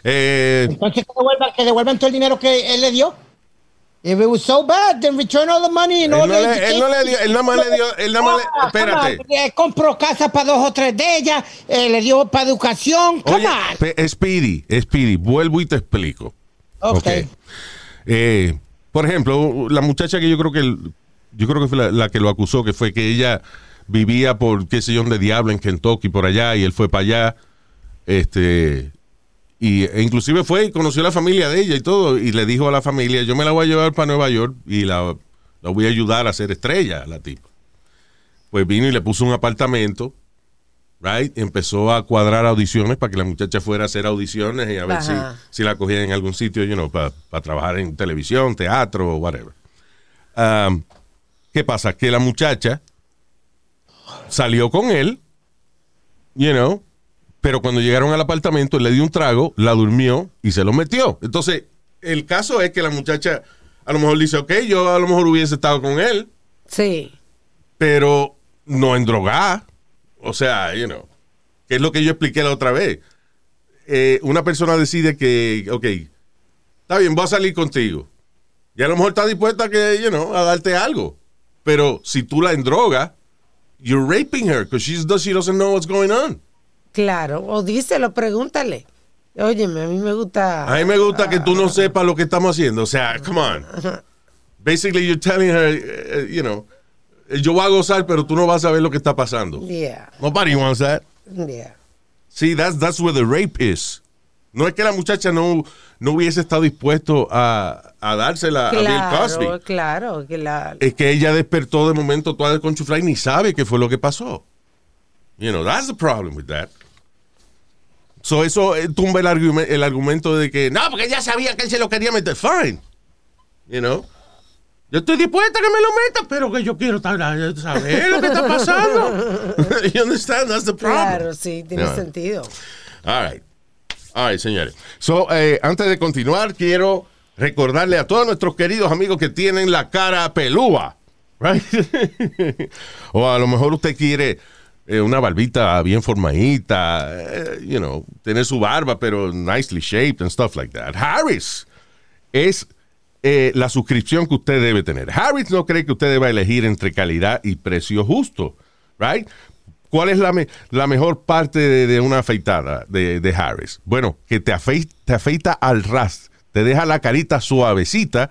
Eh, Entonces que devuelvan, que devuelvan todo el dinero que él le dio. If it was so bad, then return all the money and Él all no the le- él no le dio- él nada más le dio- él nada más le- Ah, espérate. on, eh, compró casa para dos o tres de ellas, eh, le dio para educación. Come Oye, on. pe- Speedy, Speedy, vuelvo y te explico. Ok. Ok. Eh, por ejemplo, la muchacha que yo creo que el- yo creo que fue la, la que lo acusó, que fue que ella vivía por qué sé yo de diablo en Kentucky por allá y él fue para allá. Este y e inclusive fue y conoció a la familia de ella y todo y le dijo a la familia, "Yo me la voy a llevar para Nueva York y la, la voy a ayudar a ser estrella la tipa." Pues vino y le puso un apartamento right? Empezó a cuadrar audiciones para que la muchacha fuera a hacer audiciones y a ver si, si la cogían en algún sitio, you know, para trabajar en televisión, teatro o whatever. Um, ¿Qué pasa? Que la muchacha salió con él, you know, pero cuando llegaron al apartamento, él le dio un trago, la durmió y se lo metió. Entonces, el caso es que la muchacha a lo mejor dice, ok, yo a lo mejor hubiese estado con él, Sí. pero no en drogar. O sea, you know, que es lo que yo expliqué la otra vez. Eh, una persona decide que, ok, está bien, voy a salir contigo. Y a lo mejor está dispuesta a que, you know, a darte algo. Pero si tú la endrogas, you're raping her because she doesn't know what's going on. Claro. O díselo, pregúntale. Óyeme, a mí me gusta. A mí me gusta que tú no sepas lo que estamos haciendo. O sea, come on. Basically, you're telling her, eh, you know, yo voy a gozar, pero tú no vas a ver lo que está pasando. Yeah. Nobody wants that. Yeah. Sí, that's, that's where the rape is. No es que la muchacha no, no hubiese estado dispuesto a, a dársela a Bill Claro, Cosby. claro. La, Es que ella despertó de momento toda desconchuflada y ni sabe qué fue lo que pasó. You know, that's the problem with that. So eso eh, tumba el, el argumento de que, no, porque ella sabía que él se lo quería meter. Fine. You know. Yo estoy dispuesta a que me lo meta, pero que yo quiero estar- saber lo que está pasando. <laughs> you understand? That's the problem. Claro, sí, tiene sentido. All right. All right, señores. So, eh, antes de continuar, quiero recordarle a todos nuestros queridos amigos que tienen la cara pelúa. Right? <laughs> o a lo mejor usted quiere eh, una barbita bien formadita, eh, you know, tener su barba, pero nicely shaped and stuff like that. Harris es eh, la suscripción que usted debe tener. Harris no cree que usted deba elegir entre calidad y precio justo, right? ¿Cuál es la, me- la mejor parte de, una afeitada de, de Harris? Bueno, que te, afei- te afeita al ras, te deja la carita suavecita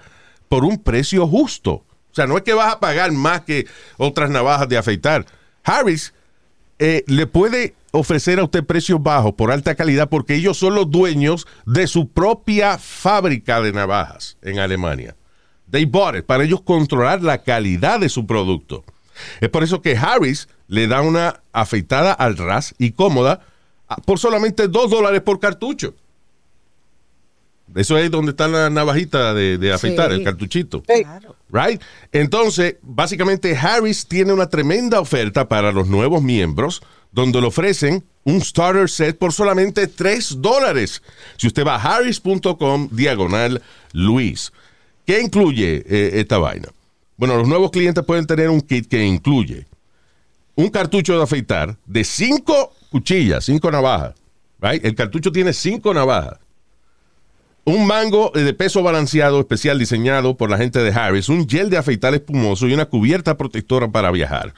por un precio justo. O sea, no es que vas a pagar más que otras navajas de afeitar. Harris eh, le puede ofrecer a usted precios bajos por alta calidad porque ellos son los dueños de su propia fábrica de navajas en Alemania. They bought it para ellos controlar la calidad de su producto. Es por eso que Harris le da una afeitada al ras y cómoda por solamente 2 dólares por cartucho. Eso es donde está la navajita de, de afeitar, Sí. el cartuchito. Claro. Right? Entonces, básicamente Harris tiene una tremenda oferta para los nuevos miembros, donde le ofrecen un starter set por solamente 3 dólares. Si usted va a harris.com diagonal Luis. ¿Qué incluye eh, esta vaina? Bueno, los nuevos clientes pueden tener un kit que incluye un cartucho de afeitar de 5 cuchillas, 5 navajas. Right? El cartucho tiene 5 navajas un mango de peso balanceado especial diseñado por la gente de Harris, un gel de afeitar espumoso y una cubierta protectora para viajar.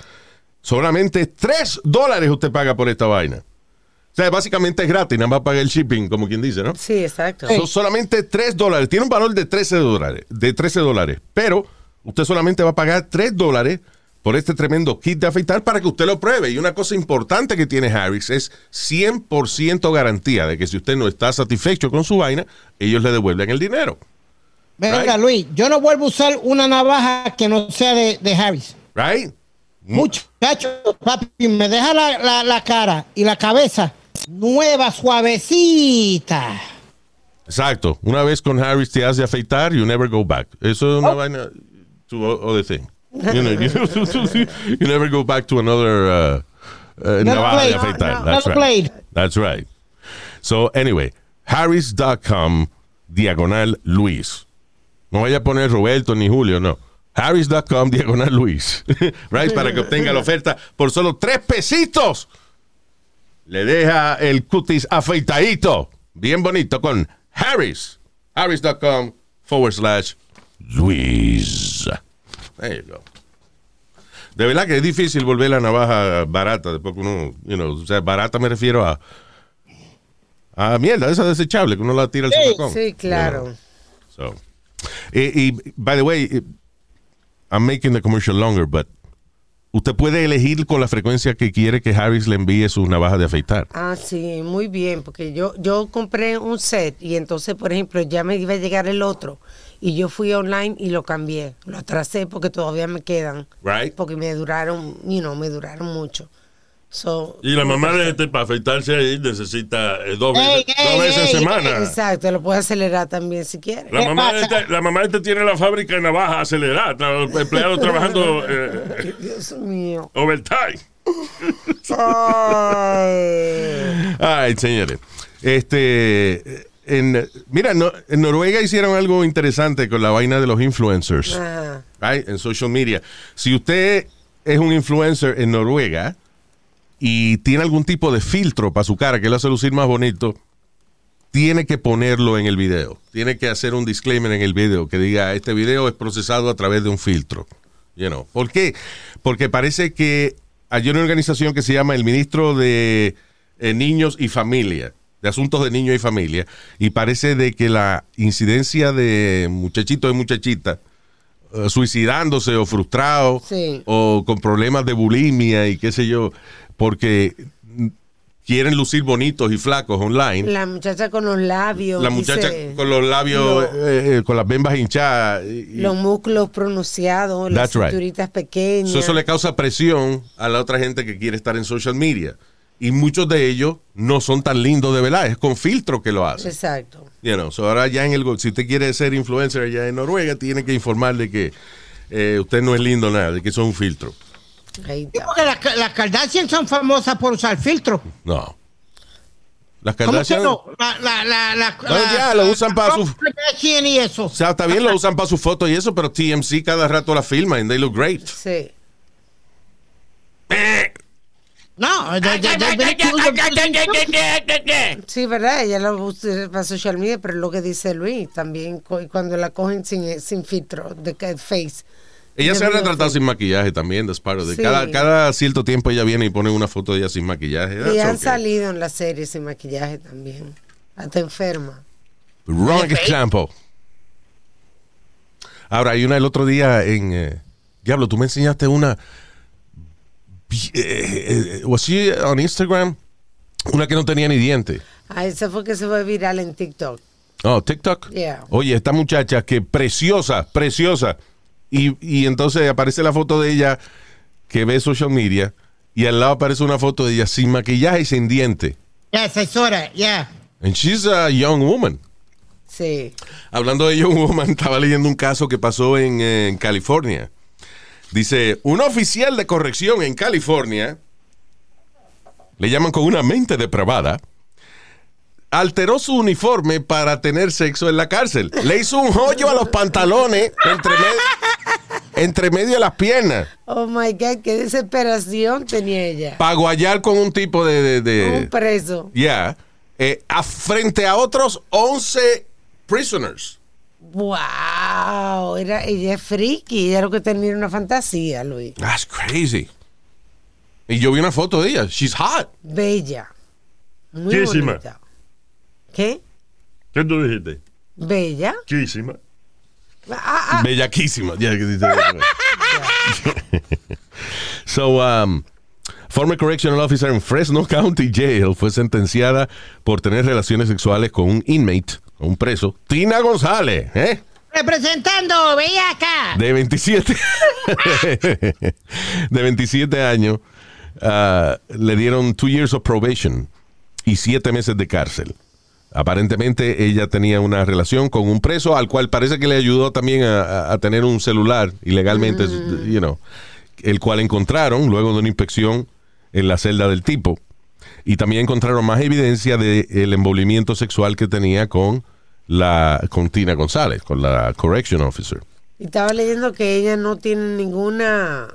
Solamente 3 dólares usted paga por esta vaina. O sea, básicamente es gratis, nada más paga el shipping, como quien dice, ¿no? Sí, exacto. Son solamente 3 dólares. Tiene un valor de 13 dólares, de 13 dólares. Pero usted solamente va a pagar 3 dólares por este tremendo kit de afeitar para que usted lo pruebe. Y una cosa importante que tiene Harris es 100% garantía de que si usted no está satisfecho con su vaina, ellos le devuelven el dinero. Venga, Right. Luis, yo no vuelvo a usar una navaja que no sea de, de Harris. Right? Muchacho, papi, me deja la, la- la cara y la cabeza nueva, suavecita. Exacto. Una vez con Harris te hace afeitar, you never go back. Eso es una vaina to other thing. You, know, you, <laughs> you never go back to another uh, uh, navaja de blade. afeitar. No, That's right. blade. That's right. So, anyway, harris.com diagonal Luis. No vaya a poner Roberto ni Julio, no. Harris.com diagonal Luis. <laughs> right? Para que obtenga la oferta por solo tres pesitos. Le deja el cutis afeitadito. Bien bonito con Harris. Harris.com forward slash Luis. There you go. De verdad que es difícil volver la navaja barata después que uno, you know, o sea, barata me refiero a a mierda, esa desechable que uno la tira al Sí. Sí, claro. So, y, y, by the way, I'm making the commercial longer, but usted puede elegir con la frecuencia que quiere que Harris le envíe su navaja de afeitar. Ah, sí, muy bien, porque yo, yo compré un set y entonces, por ejemplo, ya me iba a llegar el otro y yo fui online y lo cambié, lo atrasé porque todavía me quedan, Right. porque me duraron, you know, me duraron mucho. So, Y la mamá de este para afeitarse ahí necesita eh, dos Ey, veces, ey, dos veces ey, en semana. Exacto, lo puede acelerar también si quiere. La ¿Qué mamá, de este, la mamá de este tiene la fábrica de navajas acelerada, los empleados <laughs> trabajando eh, Dios mío. overtime. Ay. Ay, señores. Este, en, mira, no- en Noruega hicieron algo interesante con la vaina de los influencers. Right, en social media. Si usted es un influencer en Noruega y tiene algún tipo de filtro para su cara que le hace lucir más bonito, tiene que ponerlo en el video. Tiene que hacer un disclaimer en el video que diga, este video es procesado a través de un filtro. You know. ¿Por qué? Porque parece que hay una organización que se llama el Ministro de eh, Niños y Familia, de Asuntos de Niños y Familia, y parece de que la incidencia de muchachitos y muchachitas eh, suicidándose o frustrados Sí. o con problemas de bulimia y qué sé yo, porque quieren lucir bonitos y flacos online. La muchacha con los labios. La muchacha dice, con los labios, lo- eh, eh, con las bembas hinchadas. y- los músculos pronunciados, las right. cinturitas pequeñas. So, eso le causa presión a la otra gente que quiere estar en social media. Y muchos de ellos no son tan lindos de verdad, es con filtro que lo hacen. Exacto. You know, so ahora ya en el, si usted quiere ser influencer allá en Noruega, tiene que informar de que eh, usted no es lindo nada, de que es un filtro. Porque las, las Kardashian son famosas por usar filtro. No. Las ¿Cómo que Kardashian, no? La, la, la, la, No, ya, lo usan para su- Kardashian y eso. o sea, está bien lo usan para sus fotos y eso, pero TMC cada rato la filma and they look great. Sí. No, Sí, verdad, ella lo usa para social media, pero es lo que dice Luis, también cuando la cogen sin, sin filtro de face. Ella se ha retratado sin maquillaje también, of it. Sí. Cada, cada cierto tiempo ella viene y pone una foto de ella sin maquillaje. Y han okay. salido en la serie sin maquillaje también. Hasta enferma. Wrong example. Ahora, hay una el otro día en... eh, Diablo, tú me enseñaste una... bi- eh, eh, was she on Instagram? Una que no tenía ni diente. Ah, esa fue que se fue viral en TikTok. Oh, TikTok. Yeah. Oye, esta muchacha que preciosa, preciosa. Y, y entonces aparece la foto de ella que ve social media y al lado aparece una foto de ella sin maquillaje y sin diente. Yes, I saw that, yeah. And she's a young woman. Sí. Hablando de Young Woman, <laughs> estaba leyendo un caso que pasó en, eh, en California. Dice, un oficial de corrección en California, le llaman con una mente depravada, alteró su uniforme para tener sexo en la cárcel. Le hizo un hoyo a los pantalones entre, me- entre medio de las piernas Oh my God, qué desesperación tenía ella. para guayar con un tipo de... de- de- Un preso. yeah, eh, a- frente a otros 11 prisoners. Wow, era, ella es friki, ella lo que tenía una fantasía, Luis. That's crazy. Y yo vi una foto de ella. She's hot. Bella. Muy Chísima. bonita. ¿Qué? ¿Qué tú dijiste? Bella. Chísima. Ah, ah, Bellaquísima. Yeah, dice- <laughs> so, um, former correctional officer en Fresno County Jail fue sentenciada por tener relaciones sexuales con un inmate, un preso, Tina González, ¿eh? Representando, veía acá. de 27 <laughs> de 27 años ah, le dieron two years of probation y siete meses de cárcel. Aparentemente ella tenía una relación con un preso al cual parece que le ayudó también a, tener un celular ilegalmente you know, el cual encontraron luego de una inspección en la celda del tipo y también encontraron más evidencia del envolvimiento sexual que tenía con la con Tina González con la correction officer y estaba leyendo que ella no tiene ninguna.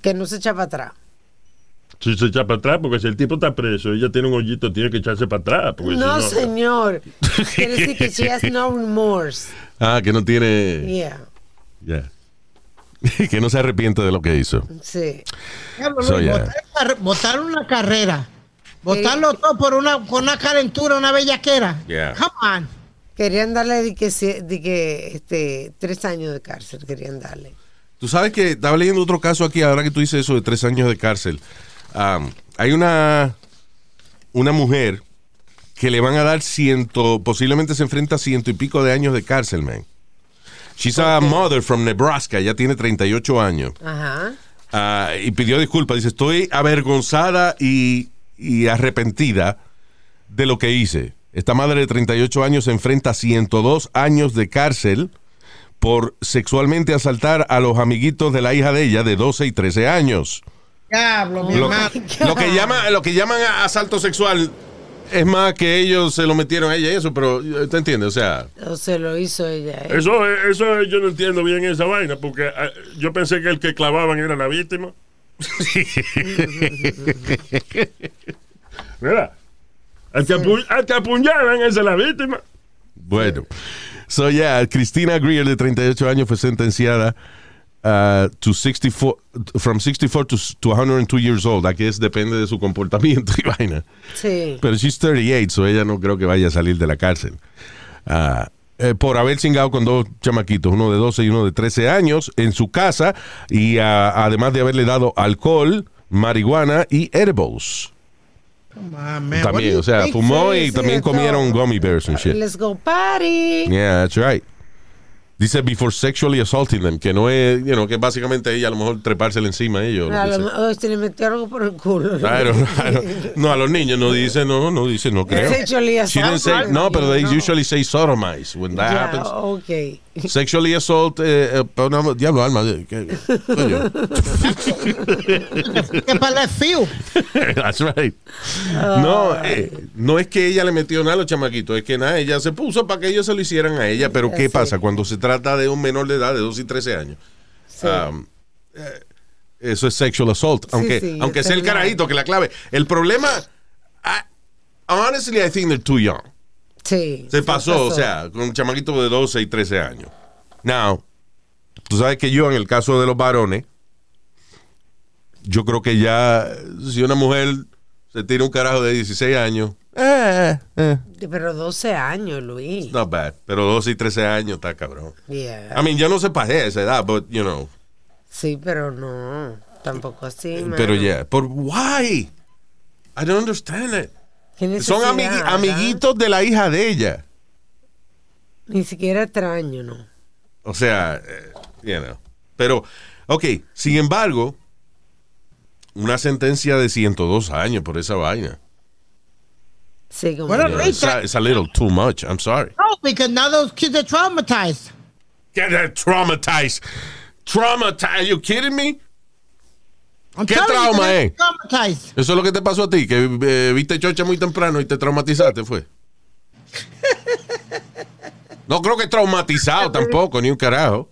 que no se echa para atrás. Si se echa para atrás, porque si el tipo está preso, ella tiene un hoyito, tiene que echarse para atrás. Porque No, si no, señor. <laughs> Quiere decir que she has no remorse. Ah, que no tiene. Yeah, Ya. <laughs> que no se arrepiente de lo que hizo. sí. Diablo, So, yeah. una carrera. Botarlo todo por una, por una calentura, una bellaquera. Yeah. Come on. Querían darle de que, de que este, tres años de cárcel, querían darle. Tú sabes que estaba leyendo otro caso aquí, ahora que tú dices eso de tres años de cárcel. Hay una, una mujer que le van a dar ciento, posiblemente se enfrenta a ciento y pico de años de cárcel, man. She's a mother from Nebraska, ya tiene 38 años. Ajá. Ah, y pidió disculpas. Dice, estoy avergonzada y, y arrepentida de lo que hice. Esta madre de 38 años se enfrenta a 102 años de cárcel por sexualmente asaltar a los amiguitos de la hija de ella de 12 y 13 años. Diablo, mi Lo, que, llama, lo que llaman asalto sexual es más que ellos se lo metieron a ella y eso, pero eh, ¿te entiendes? O sea, O se lo hizo ella. ¿eh? Eso, eso yo no entiendo bien esa vaina, porque eh, yo pensé que el que clavaban era la víctima. <laughs> Mira, al que, apu- al que apuñalan esa es la víctima. Bueno, so yeah, Cristina Greer de 38 años fue sentenciada uh, to 64 from 64 to, to 102 years old. Aquí es depende de su comportamiento <laughs> y vaina. Sí. Pero she's 38, so ella no creo que vaya a salir de la cárcel. Ah, eh, por haber chingado con dos chamaquitos, uno de 12 y uno de 13 años, en su casa y ah, además de haberle dado alcohol, marihuana y edibles. Come on, man. También, o sea, fumó y también comieron gummy bears and shit. Let's go party. Yeah, that's right. Dice before sexually assaulting them, que no es, you know, que básicamente ella a lo mejor trepársele encima a ellos. lo A lo mejor se le metió algo por el culo. Claro, claro. No, a los niños no dice, no, no dice, no creo. Sexually She didn't say- assault, no, pero they usually say sodomize when that happens. ok. Sexually assault, eh, eh, una- diablo, alma, eh, ¿qué-? Que para left field. <laughs> That's right. No, eh, no es que ella le metió nada a los chamaquitos, es que nada, ella se puso para que ellos se lo hicieran a ella, pero ¿qué Sí. pasa cuando se trata de un menor de edad de 12 y 13 años? Sí. Um, eso es sexual assault, aunque, sí, aunque sea el carajito que la clave. El problema, I- honestly, I think they're too young. Sí. Se sí pasó, o sea, con un chamaquito de 12 y 13 años. Now, tú sabes que yo, en el caso de los varones, yo creo que ya, si una mujer se tira un carajo de 16 años, eh, eh, Pero 12 años, Luis. not bad. Pero 12 y 13 años está cabrón. Yeah. I mean, yo no sé pajé a esa edad, but, you know. Sí, pero no. Tampoco así, Pero mano. yeah, por why? I don't understand it. ¿Qué Son necesidad, amigui- verdad? amiguitos de la hija de ella. Ni siquiera extraño, ¿no? O sea, eh, you know. Pero, ok, sin embargo, una sentencia de 102 años por esa vaina. Sí, como Bueno, It's a, it's a little too much. I'm sorry. No, because now those kids are traumatized. Get that traumatized. Traumatized. Are you kidding me? I'm ¿Qué trauma es? Eso es lo que te pasó a ti, que eh, viste chocha muy temprano y te traumatizaste, fue. <laughs> No creo que traumatizado tampoco, ni un carajo.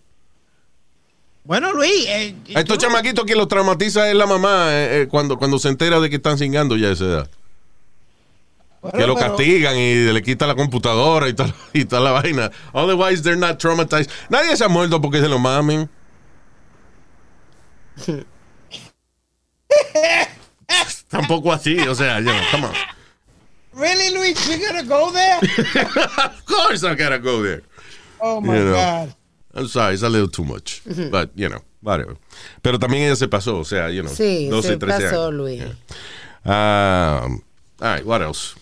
Bueno, Luis, eh, A estos chamaquitos quien los traumatiza es la mamá eh, eh, cuando, cuando se entera de que están cingando ya a esa edad. bueno, que lo pero- castigan y le quitan la computadora y tal, <laughs> y toda la vaina. Otherwise, they're not traumatized. Nadie se ha muerto porque se lo mamen. <laughs> Tampoco así, o sea, you know, come on. Really, Luis, we gotta go there? <laughs> of course I gotta go there. Oh my You know. God. I'm sorry, it's a little too much. But, you know, whatever. Pero también ella se pasó, o sea, you know, Sí, 12 se y 13 pasó, años. Luis. Yeah. Um, all right, what else?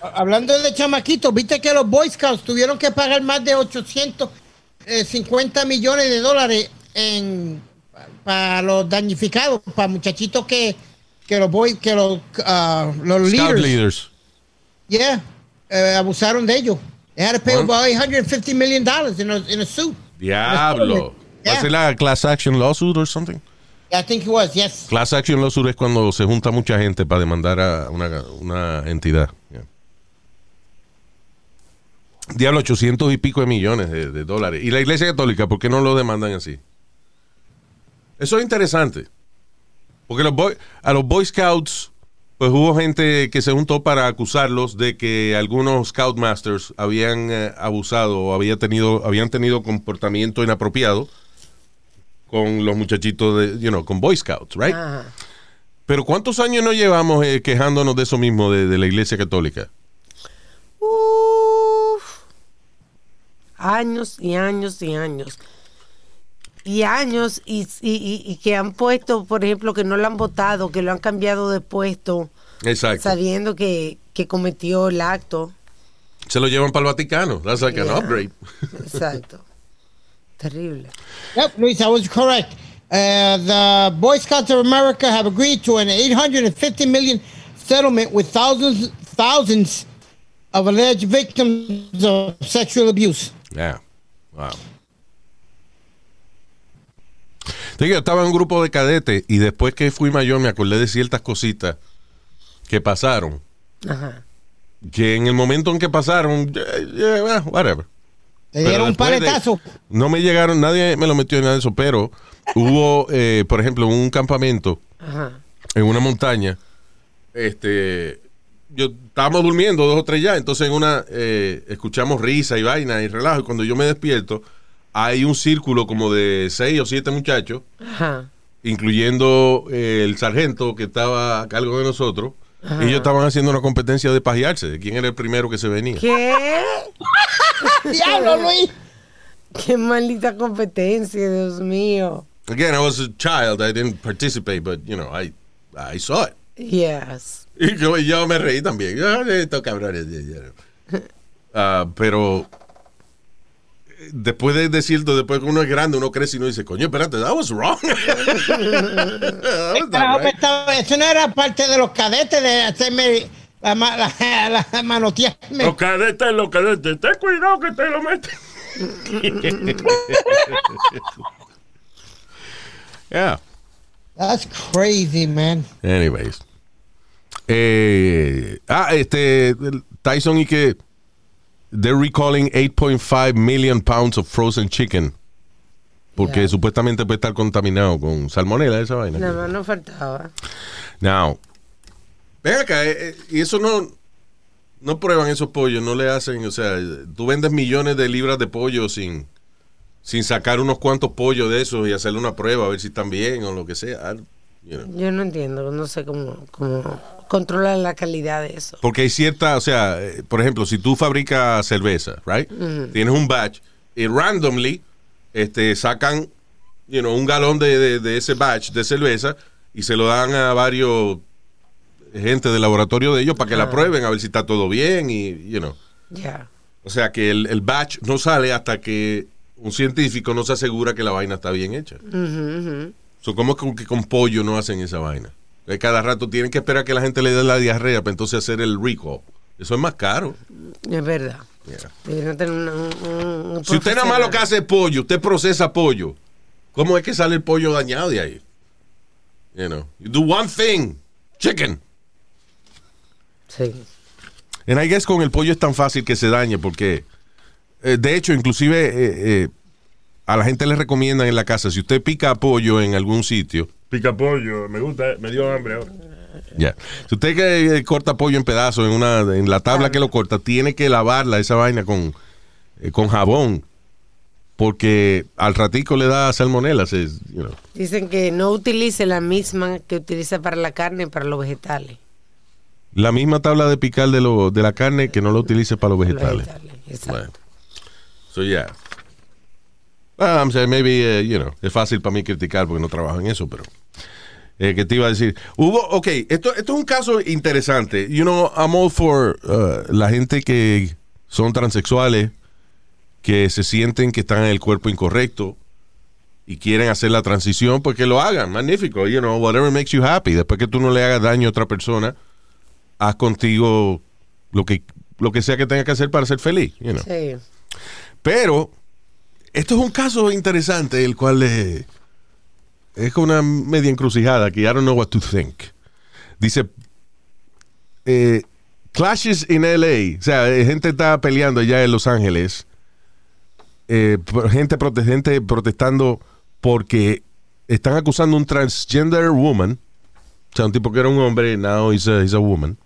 Hablando de chamaquitos, viste que los Boy Scouts tuvieron que pagar más de 850 millones de dólares en para los damnificados, para muchachitos que, que los boys, que los, ah, los leaders, leaders. yeah, eh, abusaron de ellos. They had to pay about 850 million dollars in a, in a suit. Diablo. Yeah. ¿Va a ser la class action lawsuit or something? I think it was, yes. Class action lawsuit es cuando se junta mucha gente para demandar a una, una entidad. Yeah. Diablo, 800 y pico de millones de, de dólares. ¿Y la Iglesia Católica por qué no lo demandan así? Eso es interesante. Porque los boy- a los Boy Scouts, pues hubo gente que se juntó para acusarlos de que algunos Scoutmasters habían eh, abusado o había tenido, habían tenido comportamiento inapropiado con los muchachitos de, you know, con Boy Scouts, right? Ajá. Pero ¿cuántos años no llevamos eh, quejándonos de eso mismo de, de la Iglesia Católica? Uf. Años y años y años. Y años y, y- que han puesto, por ejemplo, que no lo han votado, que lo han cambiado de puesto, Exacto. sabiendo que, que cometió el acto. Se lo llevan para el Vaticano. That's like an upgrade. Exacto. Terrible. Yep, Luis, I was correct. Uh, the Boy Scouts of America have agreed to an 850 million settlement with thousands, thousands of alleged victims of sexual abuse. Yeah. Wow. Sí, yo estaba en un grupo de cadetes y después que fui mayor me acordé de ciertas cositas que pasaron. Ajá. Que en el momento en que pasaron, yeah, yeah, well, whatever. Te Pero dieron un de- paletazo. no me llegaron, nadie me lo metió en nada de eso, pero hubo, eh, por ejemplo, un campamento Ajá. en una montaña. Este, yo estábamos durmiendo dos o tres ya, entonces en una eh, escuchamos risa y vaina y relajo. Y cuando yo me despierto, hay un círculo como de seis o siete muchachos, Ajá. incluyendo eh, el sargento que estaba a cargo de nosotros. Y ellos estaban haciendo una competencia de pajearse, de quién era el primero que se venía. ¿Qué? <laughs> Diablo, Luis. Qué maldita competencia, Dios mío. Again, I was a child, I didn't participate, but you know, I, I saw it. Yes. <laughs> Y yo, yo me reí también. Yo, "Ah, estos cabrones. <laughs> Ah, pero después de decirlo, después que uno es grande, uno crece y uno dice, coño, espérate, that was wrong. <laughs> That was not Carajo, right. estaba- Eso no era parte de los cadetes de hacerme la, la, <laughs> la manotearme. Los cadetes, los cadetes. Ten cuidado que te lo metes. <laughs> Yeah. That's crazy, man. Anyways. Eh, ah, este, Tyson y que they're recalling 8.5 million pounds of frozen chicken. Porque Yeah. supuestamente puede estar contaminado con salmonela, esa vaina. Nada más no faltaba. Now, ven acá, eh, eh, y eso no, no prueban esos pollos, no le hacen, o sea, tú vendes millones de libras de pollo sin, sin sacar unos cuantos pollos de esos y hacerle una prueba a ver si están bien o lo que sea. I- you know. Yo no entiendo, no sé cómo, cómo controlar la calidad de eso. Porque hay cierta, o sea, eh, por ejemplo, si tú fabricas cerveza, right? Tienes un batch y randomly este, sacan, you know, un galón de, de- de ese batch de cerveza y se lo dan a varios gente del laboratorio de ellos para que la prueben a ver si está todo bien y, you know. Ya. O sea, que el, el batch no sale hasta que un científico no se asegura que la vaina está bien hecha. So, ¿Cómo es que con pollo no hacen esa vaina? Cada rato tienen que esperar que la gente le dé la diarrea para entonces hacer el recall. Eso es más caro. Es verdad. Yeah. Deberían tener una- un, un- un Si usted nada más lo que hace es pollo, usted procesa pollo, ¿cómo es que sale el pollo dañado de ahí? You know, you do one thing, chicken. Sí. And I guess con el pollo es tan fácil que se dañe porque, eh, de hecho, inclusive eh, eh, a la gente le recomiendan en la casa, si usted pica pollo en algún sitio, Pica pollo, me gusta, me dio hambre ahora. ya, si usted que eh, corta pollo en pedazos en una en la tabla que lo corta, tiene que lavarla esa vaina con, eh, con jabón porque al ratico le da salmonela, se- you know. Dicen que no utilice la misma que utiliza para la carne y para los vegetales. La misma tabla de picar de, lo, de la carne que no lo utilice para los Los vegetales. vegetales, exacto. Bueno. So, yeah. Ah, I'm saying maybe, eh, you know, es fácil para mí criticar porque no trabajo en eso, pero. Eh, que te iba a decir. Hubo, ok, esto, esto es un caso interesante. You know, I'm all for uh, la gente que son transexuales, que se sienten que están en el cuerpo incorrecto y quieren hacer la transición, pues que lo hagan. Magnífico. You know, whatever makes you happy. Después que tú no le hagas daño a otra persona, haz contigo lo que, lo que sea que tengas que hacer para ser feliz. You know. Sí. Pero esto es un caso interesante, el cual es como una media encrucijada que I don't know what to think. Dice, eh, clashes in LA, o sea, eh, gente está peleando allá en Los Ángeles, eh, gente, prote- gente protestando porque están acusando a un transgender woman, o sea, un tipo que era un hombre, now he's a, he's a woman,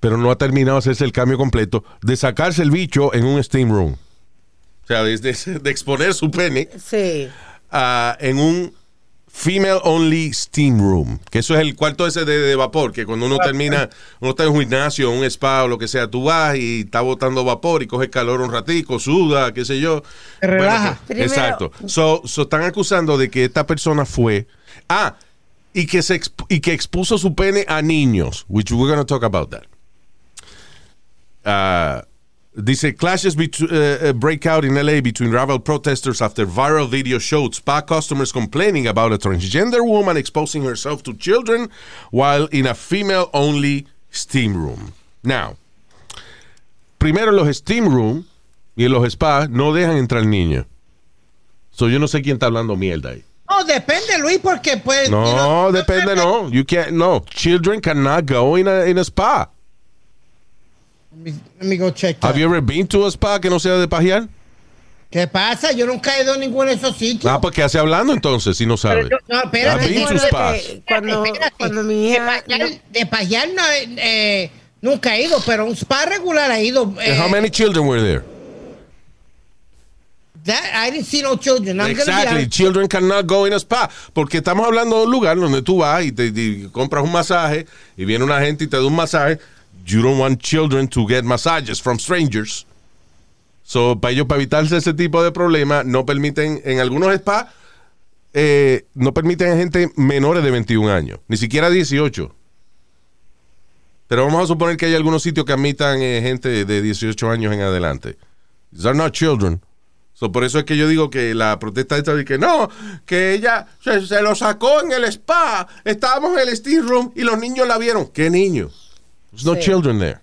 pero no ha terminado de hacerse el cambio completo, de sacarse el bicho en un steam room. O sea, de, de- exponer su pene Sí. ah, en un female only steam room. Que eso es el cuarto ese de, de vapor, que cuando uno termina, uno está en un gimnasio, un spa o lo que sea, tú vas y está botando vapor y coges calor un ratico, suda, qué sé yo. Te relaja. pues, Primero- exacto. So, so están acusando de que esta persona fue... Ah, y que, se exp- y que expuso su pene a niños, which we're going to talk about that. Uh, dice clashes uh, uh, break out in LA between rival protesters after viral video showed spa customers complaining about a transgender woman exposing herself to children while in a female-only steam room. Now, primero los steam room y los spas no dejan entrar niños. So yo no sé quién está hablando mierda ahí. No, depende, Luis, porque pues. No, you know, depende, no. You can't, no. Children cannot go in a, in a spa. Let me go check that. Have you ever been to a spa que no sea de pajear? ¿Qué pasa? Yo nunca he ido a ninguno de esos sitios. Ah, pues ¿qué hace hablando entonces si no sabe? Yo- no, espérate, I've been to spas. cuando, Espérate, cuando mi hija... De pajear, no, eh, nunca he ido, pero un spa regular he ido. Eh, how many children were there? that- I didn't see no children. I'm Exactly. Children cannot go in a spa. Porque estamos hablando de un lugar donde tú vas y te y compras un masaje y viene una gente y te da un masaje. You don't want children to get massages from strangers. So, para ellos, para evitarse ese tipo de problemas, no permiten, en algunos spas, eh, no permiten a gente menores de 21 años, ni siquiera 18. Pero vamos a suponer que hay algunos sitios que admitan eh, gente de 18 años en adelante. These are not children. So, por eso es que yo digo que la protesta esta de que no, que ella se, se lo sacó en el spa, estábamos en el steam room y los niños la vieron. ¿Qué niños? There's no Sí. children there.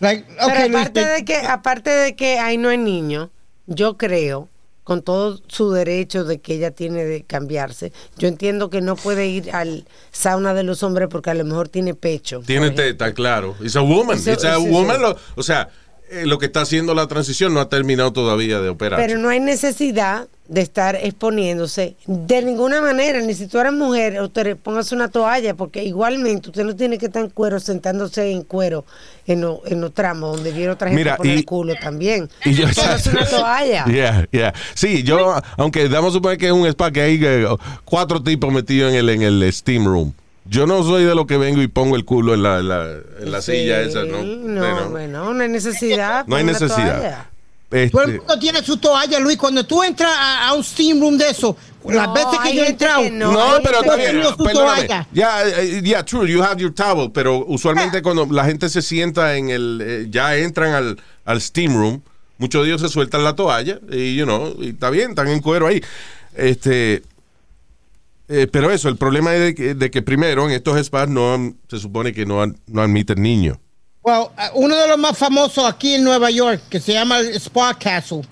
Like, Pero Luis, aparte de que, aparte de que ahí no hay niño, yo creo, con todo su derecho de que ella tiene de cambiarse, yo entiendo que no puede ir al sauna de los hombres porque a lo mejor tiene pecho. Tiene teta, claro. It's a woman. It's a woman. lo- o sea, eh, lo que está haciendo la transición no ha terminado todavía de operar. Pero no hay necesidad de estar exponiéndose de ninguna manera, ni si tú eres mujer, usted póngase una toalla, porque igualmente usted no tiene que estar en cuero, sentándose en cuero en, lo- en los tramos donde viene otra gente Mira, y- el culo también. <laughs> Y yo, Póngase una <laughs> toalla. Yeah, yeah. Sí, yo, aunque damos a suponer que es un spa que hay eh, cuatro tipos metidos en el, en el steam room. Yo no soy de lo que vengo y pongo el culo en la, en la, en la silla esa, ¿no? No, Bueno, bueno, no hay necesidad. <laughs> no hay necesidad. Este, Todo el mundo tiene su toalla, Luis. Cuando tú entras a, a un steam room de eso, las veces que yo he entrado, no, no, pero perdóname. toalla. Yeah, yeah, true, you have your towel, pero usualmente cuando la gente se sienta en el, eh, ya entran al, al steam room, muchos de ellos se sueltan la toalla y, you know, y está bien, están en cuero ahí. Este, eh, pero eso, el problema es de que, de que primero en estos spas no, se supone que no, no admiten niños. Well, uh, uno de los más famosos aquí en Nueva York, que se llama el Spa Castle,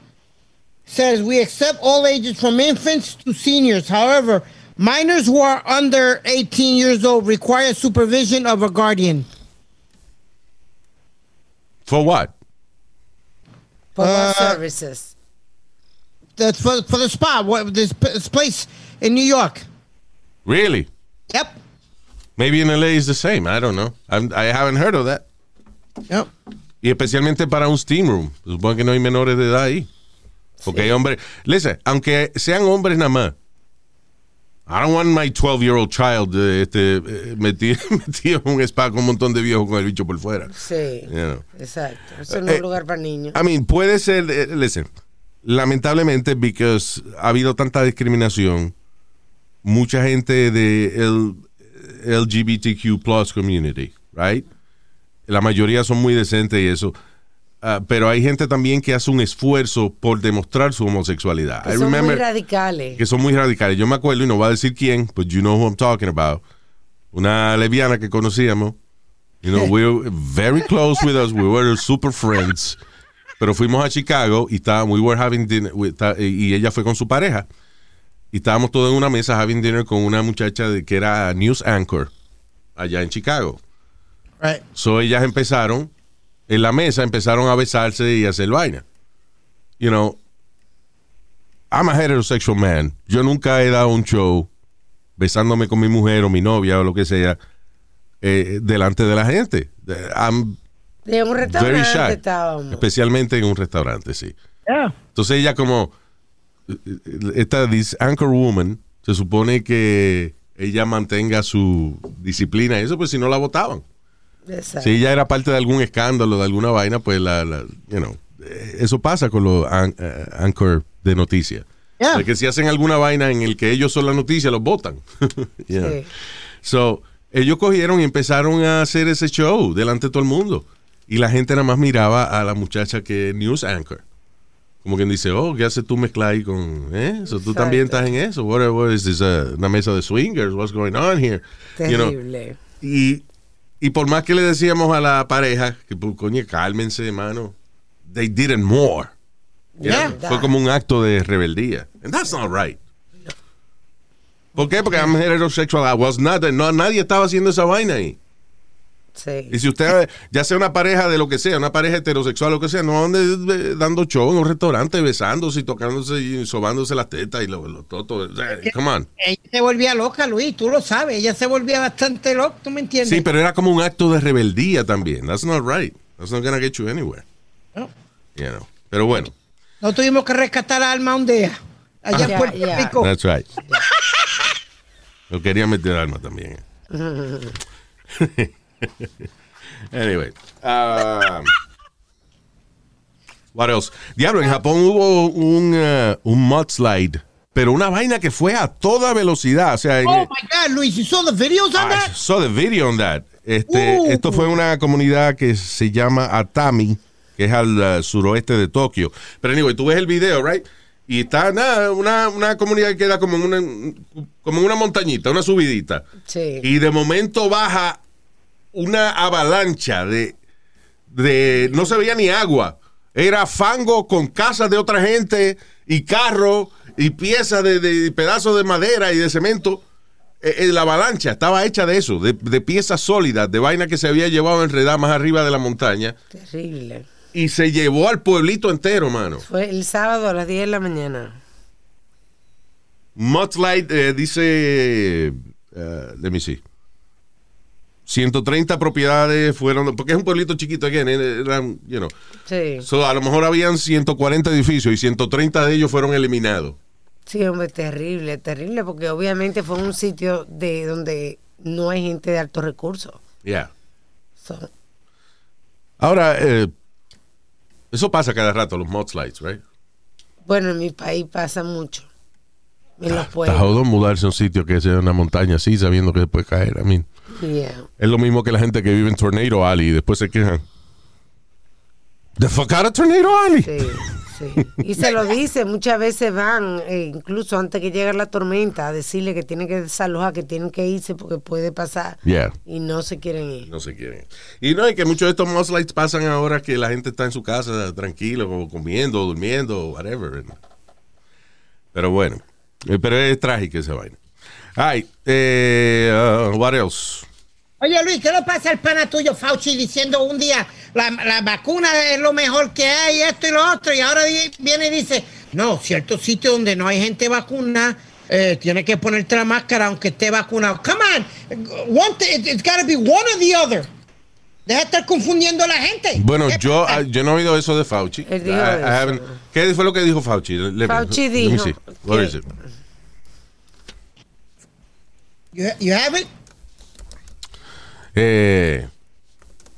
says we accept all ages from infants to seniors. However, minors who are under 18 years old require supervision of a guardian. For what? For what Uh, services. That's for, for the spa, what, this, p- this place in New York. Really? Yep. Maybe in LA is the same. I don't know. I'm- I haven't heard of that. Yep. Y especialmente para un steam room. Supongo que no hay menores de edad ahí. Porque hay hombres. Listen, aunque sean hombres nada más. I don't want my 12-year-old child eh, este, eh, metido, <laughs> metido en un spa con un montón de viejos con el bicho por fuera. Sí, You know. exacto. Eso no es Eh, lugar para niños. I mean, puede ser, eh, listen, lamentablemente, because ha habido tanta discriminación, mucha gente de el LGBTQ plus community, right? La mayoría son muy decentes y eso. Ah, pero hay gente también que hace un esfuerzo por demostrar su homosexualidad. Que I son muy radicales. que son muy radicales. Yo me acuerdo, y no voy a decir quién, but you know who I'm talking about. Una lesbiana que conocíamos. You know, we were very close with us. We were super friends. Pero fuimos a Chicago y estábamos, we were having dinner, ta- y ella fue con su pareja. Y estábamos todos en una mesa having dinner con una muchacha de, que era news anchor allá en Chicago. Right. So ellas empezaron, en la mesa empezaron a besarse y a hacer vaina. You know, I'm a heterosexual man. Yo nunca he dado un show besándome con mi mujer o mi novia o lo que sea eh, delante de la gente. I'm De un very restaurante shy. estábamos. Especialmente en un restaurante, sí. Yeah. Entonces ella como esta anchor woman se supone que ella mantenga su disciplina y eso pues si no la votaban. Si ella era parte de algún escándalo, de alguna vaina, pues la, la- you know, eh, eso pasa con los an- eh, anchor de noticias. Yeah. Que si hacen alguna vaina en el que ellos son la noticia, los votan. <laughs> Sí. So, ellos cogieron y empezaron a hacer ese show delante de todo el mundo. Y la gente nada más miraba a la muchacha que news anchor. Como quien dice, oh, ¿qué haces tú mezclar ahí con eso? ¿Tú también estás en eso? What, what is this, uh, una mesa de swingers? What's going on here? You know, Terrible. y, y por más que le decíamos a la pareja, que pues, coño, cálmense, hermano. They didn't more. Yeah. Fue como un acto de rebeldía. And that's not right. ¿Por qué? Porque I'm heterosexual. I was not. No, nadie estaba haciendo esa vaina ahí. Sí. Y si usted, ya sea una pareja de lo que sea, una pareja heterosexual, lo que sea, no ande dando show en un restaurante, besándose y tocándose y sobándose las tetas y lo, lo todo. o sea, Come on. Ella se volvía loca, Luis, tú lo sabes. Ella se volvía bastante loca, ¿tú me entiendes? Sí, pero era como un acto de rebeldía también. That's not right. That's not gonna get you anywhere. No. You know. Pero bueno, No tuvimos que rescatar a Alma un día. Allá en Ya, Puerto. Rico. that's right. Lo quería meter alma también. <laughs> <laughs> anyway. um, <laughs> what else? Diablo, en Japón hubo un, uh, un mudslide, pero una vaina que fue a toda velocidad. O sea, en- Oh my God, Luis, you saw the videos on I that? saw the video on that. Este, Uh. Esto fue una comunidad que se llama Atami, que es al uh, suroeste de Tokio. Pero anyway, tú ves el video, right? Y está nada, una, una comunidad que queda como en una, como en una montañita, una subidita. Sí. Y de momento baja una avalancha de, de. No se veía ni agua. Era fango con casas de otra gente y carros y piezas de, de pedazos de madera y de cemento. Eh, eh, la avalancha estaba hecha de eso, de, de piezas sólidas, de vaina que se había llevado enredada más arriba de la montaña. Terrible. Y se llevó al pueblito entero, mano. Fue el sábado a las 10 de la mañana. Mudslide eh, dice, eh, let me see. 130 propiedades fueron, porque es un pueblito chiquito, again, eh, eran, you know. Sí. So, a lo mejor habían 140 edificios y 130 de ellos fueron eliminados. Sí, hombre, terrible, terrible, porque obviamente fue un sitio de donde no hay gente de altos recursos. Yeah. So, Ahora, eh, eso pasa cada rato, los mudslides, right? bueno, en mi país pasa mucho. En los Está pueblos. jodido mudarse a un sitio que sea una montaña así, sabiendo que puede caer. I mean, Yeah. es lo mismo que la gente que vive en Tornado Alley y después se quejan. The fuck out of Tornado Alley. Sí, sí. Y se lo dice, muchas veces van, eh, incluso antes que llegue la tormenta, a decirle que tienen que desalojar, que tienen que irse porque puede pasar. Yeah. Y no se quieren ir. No se quieren. Y no, es que muchos de estos mudslides pasan ahora que la gente está en su casa tranquilo, o comiendo, durmiendo, whatever. Pero bueno, pero es trágico esa vaina. Ay, eh, uh, what else? Oye Luis, ¿qué le pasa al pana tuyo Fauci diciendo un día la, la vacuna es lo mejor que hay, esto y lo otro, y ahora viene y dice, no, cierto sitio donde no hay gente vacuna, eh, tiene que ponerte la máscara aunque esté vacunado. Come on, one it's gotta be one or the other. Deja de estar confundiendo a la gente. Bueno, ¿Qué yo, pasa? ah, yo no he oído eso de Fauci. Él dijo I- I eso. haven't- ¿Qué fue lo que dijo Fauci? Fauci let me dijo see. What is it? You, you have it? Eh,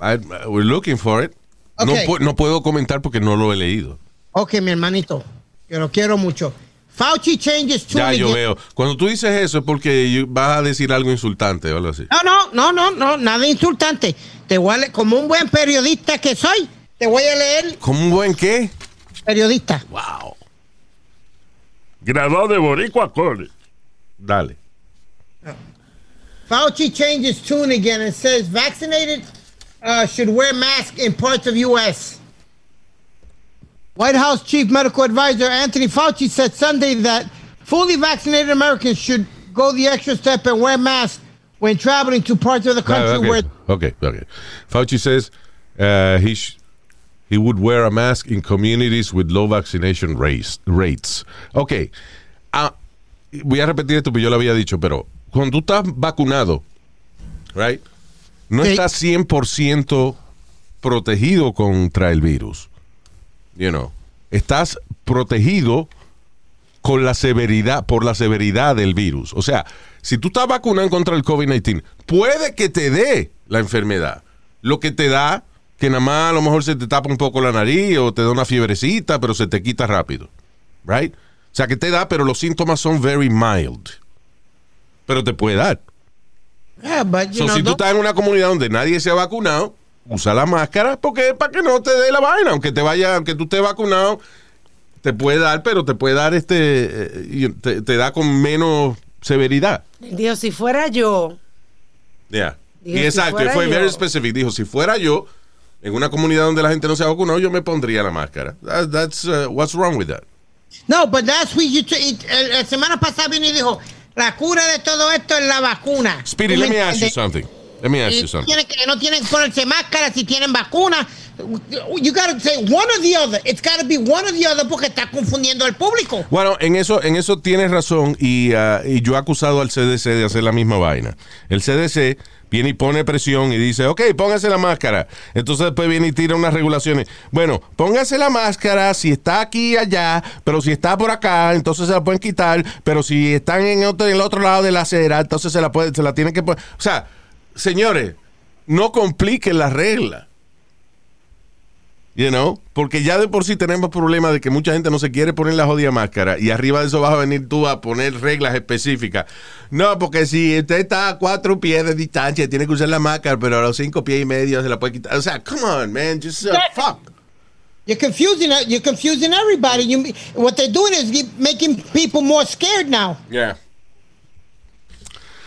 I- we're looking for it. No, Okay. pu- no puedo comentar porque no lo he leído. Ok, mi hermanito, yo lo quiero mucho. Fauci changes tune Ya yo again. veo. Cuando tú dices eso es porque vas a decir algo insultante o algo así. No, no, no, no, no, nada insultante. Te voy a le- como un buen periodista que soy, te voy a leer ¿Como un buen qué? periodista. Wow. Graduado de Boricua College. Dale. Fauci changes tune again and says vaccinated uh, should wear mask in parts of U.S. White House Chief Medical Advisor Anthony Fauci said Sunday that fully vaccinated Americans should go the extra step and wear masks when traveling to parts of the country Ah, where okay. okay, okay. Fauci says uh, he sh- he would wear a mask in communities with low vaccination rates. rates. Ok. Ah, voy a repetir esto porque yo lo había dicho, pero cuando tú estás vacunado, right, no Sí. estás 100% protegido contra el virus. You know, estás protegido con la severidad, por la severidad del virus. O sea, si tú estás vacunado contra el COVID-19, puede que te dé la enfermedad. Lo que te da, que nada más a lo mejor se te tapa un poco la nariz o te da una fiebrecita, pero se te quita rápido. Right? O sea, que te da, pero los síntomas son very mild. Pero te puede dar. Yeah, but you So, know, si tú estás en una comunidad donde nadie se ha vacunado, usa la máscara porque para que no te dé la vaina, aunque te vaya, aunque tú estés vacunado, te puede dar, pero te puede dar este, eh, te, te da con menos severidad. Dios, si fuera yo, Yeah. Dijo, Y si exacto, fue yo. very specific. Dijo, si fuera yo en una comunidad donde la gente no se ha vacunado, yo me pondría la máscara. That- that's uh, what's wrong with that. No, but that's what you. it- el- La semana pasada vino y dijo: la cura de todo esto es la vacuna. Speedy, ¿Tú let me ask you something. Let me ask Y you something. tienen que, no tienen que ponerse máscara si tienen vacuna. You gotta say one or the other. It's gotta be one or the other porque está confundiendo al público. Bueno, en eso, en eso tienes razón y, ah, y yo he acusado al CDC de hacer la misma vaina. El CDC viene y pone presión y dice, ok, póngase la máscara. Entonces después viene y tira unas regulaciones. Bueno, póngase la máscara si está aquí y allá, pero si está por acá, entonces se la pueden quitar, pero si están en, otro, en el otro lado de la acera, entonces se la, puede, se la tienen que poner. O sea, señores, no compliquen las reglas. You know? Porque ya de por sí tenemos problemas de que mucha gente no se quiere poner la jodida máscara y arriba de eso vas a venir tú a poner reglas específicas. No, porque si usted está a cuatro pies de distancia tiene que usar la máscara, pero a los cinco pies y medio se la puede quitar. O sea, come on, man, just uh, fuck. You're confusing. You're confusing everybody. You, what they're doing is making people more scared now. Yeah.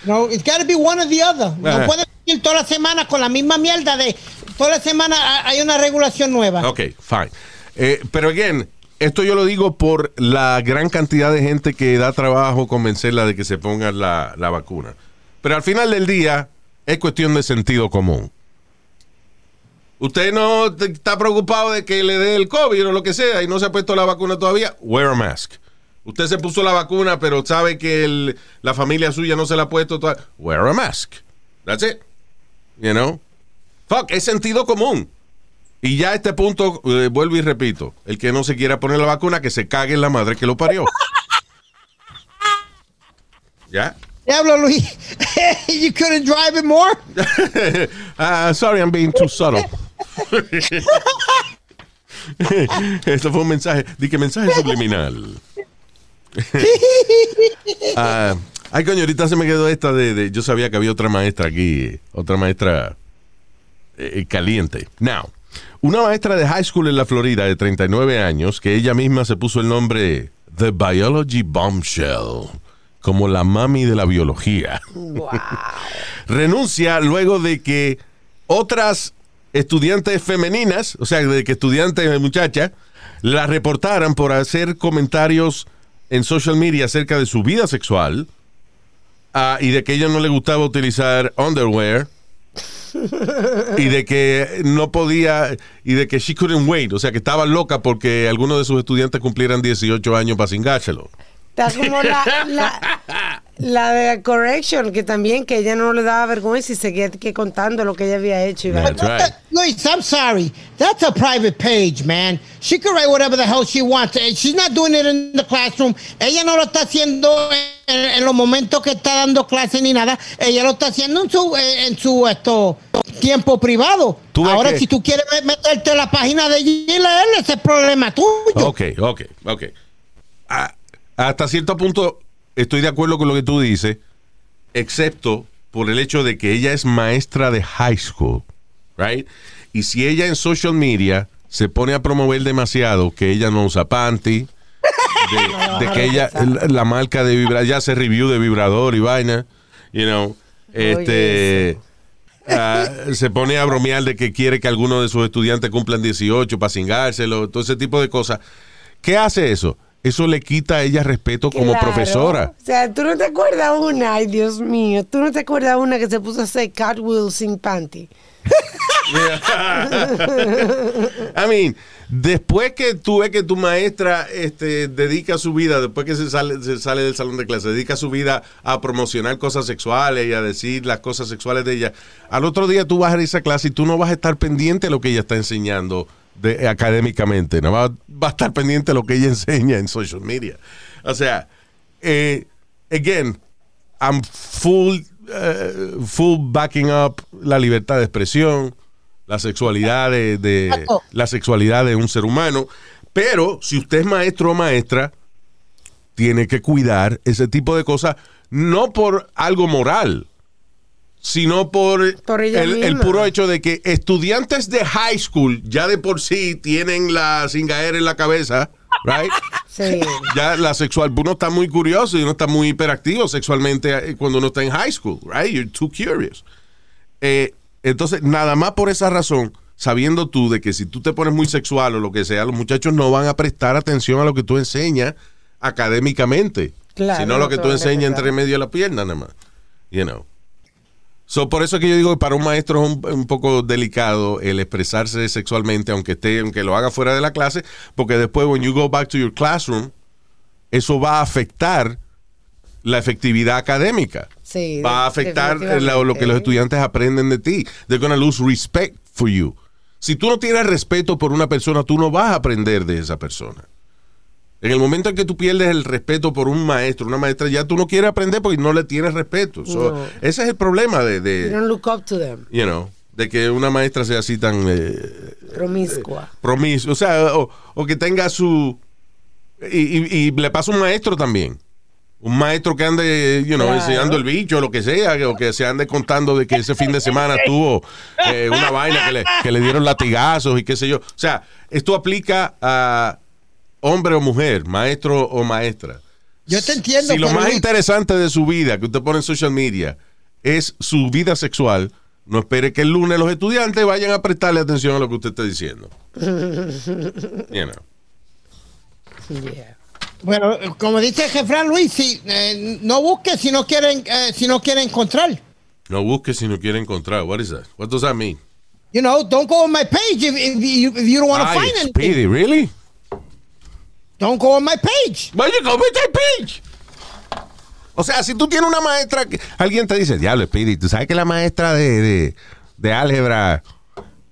No, it's got to be one or the other. Ajá. No puedes ir toda la semana con la misma mierda de toda la semana ha- hay una regulación nueva. Ok, fine. Eh, pero again, esto yo lo digo por la gran cantidad de gente que da trabajo convencerla de que se ponga la, la vacuna. Pero al final del día es cuestión de sentido común. Usted no está preocupado de que le dé el COVID o lo que sea y no se ha puesto la vacuna todavía, wear a mask. Usted se puso la vacuna, pero sabe que el- la familia suya no se la ha puesto todavía, wear a mask. That's it. You know? Fuck, es sentido común. Y ya a este punto, eh, vuelvo y repito, el que no se quiera poner la vacuna, que se cague en la madre que lo parió. <laughs> ¿Ya? Diablo, Luis. <laughs> you couldn't drive it more? <laughs> Ah, sorry, I'm being too subtle. Esto fue un mensaje, di que mensaje subliminal. <laughs> Ah, ay, coño, ahorita se me quedó esta de, de- yo sabía que había otra maestra aquí, otra maestra eh, caliente. Now, una maestra de high school en la Florida de 39 años, que ella misma se puso el nombre The Biology Bombshell, como la mami de la biología. Renuncia luego de que otras estudiantes femeninas, o sea, de que estudiantes muchachas, la reportaran por hacer comentarios en social media acerca de su vida sexual ah, y de que ella no le gustaba utilizar underwear y de que no podía y de que she couldn't wait, o sea, que estaba loca porque algunos de sus estudiantes cumplieran 18 años para cingárselo. Está como la, la, <laughs> la de Correction, que también que ella no le daba vergüenza y seguía que contando lo que ella había hecho. That's right. Luis, I'm sorry. That's a private page, man. She can write whatever the hell she wants. Eh, She's not doing it in the classroom. Ella no lo está haciendo en, en los momentos que está dando clase ni nada. Ella lo está haciendo en su, eh, en su esto, tiempo privado. Ahora, que- si tú quieres me- meterte en la página de ella y leerle, ese es problema tuyo. Ok, ok, ok. A- hasta cierto punto estoy de acuerdo con lo que tú dices, excepto por el hecho de que ella es maestra de high school, right? Y si ella en social media se pone a promover demasiado que ella no usa panty, de, <laughs> de que ella, la, la marca de vibrador, ya hace review de vibrador y vaina, you know, este... ah, se pone a bromear de que quiere que algunos de sus estudiantes cumplan 18 para cingárselo, todo ese tipo de cosas. ¿Qué hace eso? Eso le quita a ella respeto como Claro. profesora. O sea, tú no te acuerdas una, ay Dios mío, tú no te acuerdas una que se puso a hacer cartwheel sin panty. <laughs> I mean, después que tú ves que tu maestra este, dedica su vida, después que se sale, se sale del salón de clase, dedica su vida a promocionar cosas sexuales y a decir las cosas sexuales de ella, al otro día tú vas a esa clase y tú no vas a estar pendiente de lo que ella está enseñando de, académicamente, no va, va a estar pendiente de lo que ella enseña en social media. O sea, eh, again, I'm full, eh, full backing up la libertad de expresión, la sexualidad de, la sexualidad de un ser humano. Pero si usted es maestro o maestra, tiene que cuidar ese tipo de cosas, no por algo moral, sino por, el, puro hecho de que estudiantes de high school ya de por sí tienen la cingaera en la cabeza, right? <laughs> Sí. ya la sexual, uno está muy curioso y uno está muy hiperactivo sexualmente eh, cuando uno está en high school, right? You're too curious. Eh, entonces, nada más por esa razón, sabiendo tú de que si tú te pones muy sexual o lo que sea, los muchachos no van a prestar atención a lo que tú enseñas académicamente, Claro, sino lo que tú enseñas entre medio de la pierna nada más, you know. So, por eso es que yo digo que para un maestro es un, un poco delicado el expresarse sexualmente, aunque esté, aunque lo haga fuera de la clase, porque después, when you go back to your classroom, eso va a afectar la efectividad académica. Sí, va a afectar eh, lo, lo que los estudiantes aprenden de ti. They're gonna lose respect for you. Si tú no tienes respeto por una persona, tú no vas a aprender de esa persona. En el momento en que tú pierdes el respeto por un maestro, una maestra, ya tú no quieres aprender porque no le tienes respeto. So, No. Ese es el problema de, de, You don't look up to them. you know, de que una maestra sea así tan eh, Promiscua. promis, o sea, o, o que tenga su y, y- y le pasa a un maestro también. Un maestro que ande, you know, Claro. enseñando el bicho o lo que sea, o que se ande contando de que ese fin de semana <laughs> tuvo eh, una vaina que le, que le dieron latigazos y qué sé yo. O sea, esto aplica a hombre o mujer, maestro o maestra. Yo te entiendo. Si lo más interesante de su vida que usted pone en social media es su vida sexual, no espere que el lunes los estudiantes vayan a prestarle atención a lo que usted está diciendo. <laughs> You know. Yeah. Bueno, como dice el jefran Luis, si, eh, no busque si no quieren, eh, si no quieren encontrar. No busque si no quiere encontrar. What is that? What does that mean? You know, don't go on my page if, if you, if you don't want to find anything. Speedy, really? Don't go on my page. Vaya, go with that page. O sea, si tú tienes una maestra, que alguien te dice, diablo, Speedy, tú sabes que la maestra de, de, de álgebra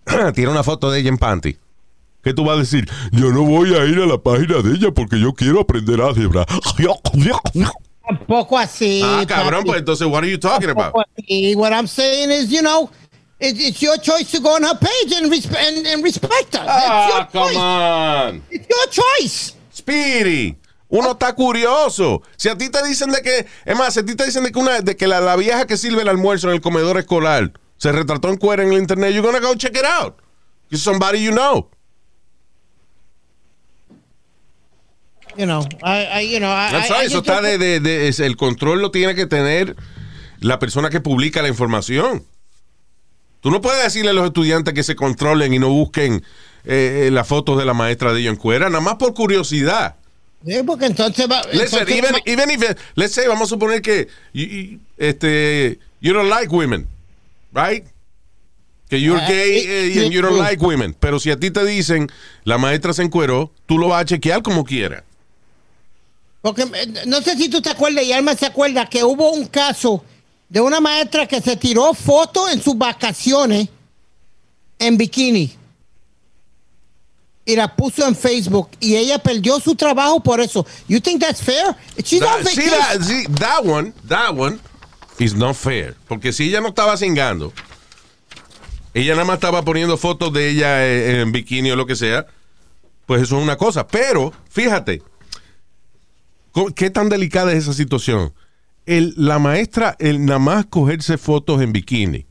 <clears throat> tiene una foto de ella en panty. ¿Qué tú vas a decir? Yo no voy a ir a la página de ella porque yo quiero aprender álgebra. Tampoco así. ah, cabrón, papi. pues entonces, what are you talking about? Tampoco así. What I'm saying is, you know, it, it's your choice to go on her page and, resp- and, and respect her. Ah, It's your come choice. on. It's your choice. Uno está curioso. Si a ti te dicen de que, es más, si a ti te dicen de que, una, de que la, la vieja que sirve el almuerzo en el comedor escolar se retrató en cuero en el internet, you're gonna go check it out. It's somebody you know. You know, I, I you know, I, That's I- right, I eso está de, de- de- es- el control lo tiene que tener la persona que publica la información. Tú no puedes decirle a los estudiantes que se controlen y no busquen eh, eh, las fotos de la maestra de ellos en cuera, nada más por curiosidad. Sí, porque entonces va. Listen, entonces even, va- even if, let's say, vamos a suponer que you, you- este, you don't like women, right? Que you're Ah, gay eh, and you don't like women. Pero si a ti te dicen la maestra se encueró, tú lo vas a chequear como quieras. Porque eh, no sé si tú te acuerdas, y Alma se acuerda, que hubo un caso de una maestra que se tiró fotos en sus vacaciones en bikini. Y la puso en Facebook. Y ella perdió su trabajo por eso. You think that's fair? She's That, see, that, see, that one, that one is not fair. Porque si ella no estaba cingando, ella nada más estaba poniendo fotos de ella eh, en bikini o lo que sea, pues eso es una cosa. Pero, fíjate, qué tan delicada es esa situación. El, la maestra, el nada más cogerse fotos en bikini,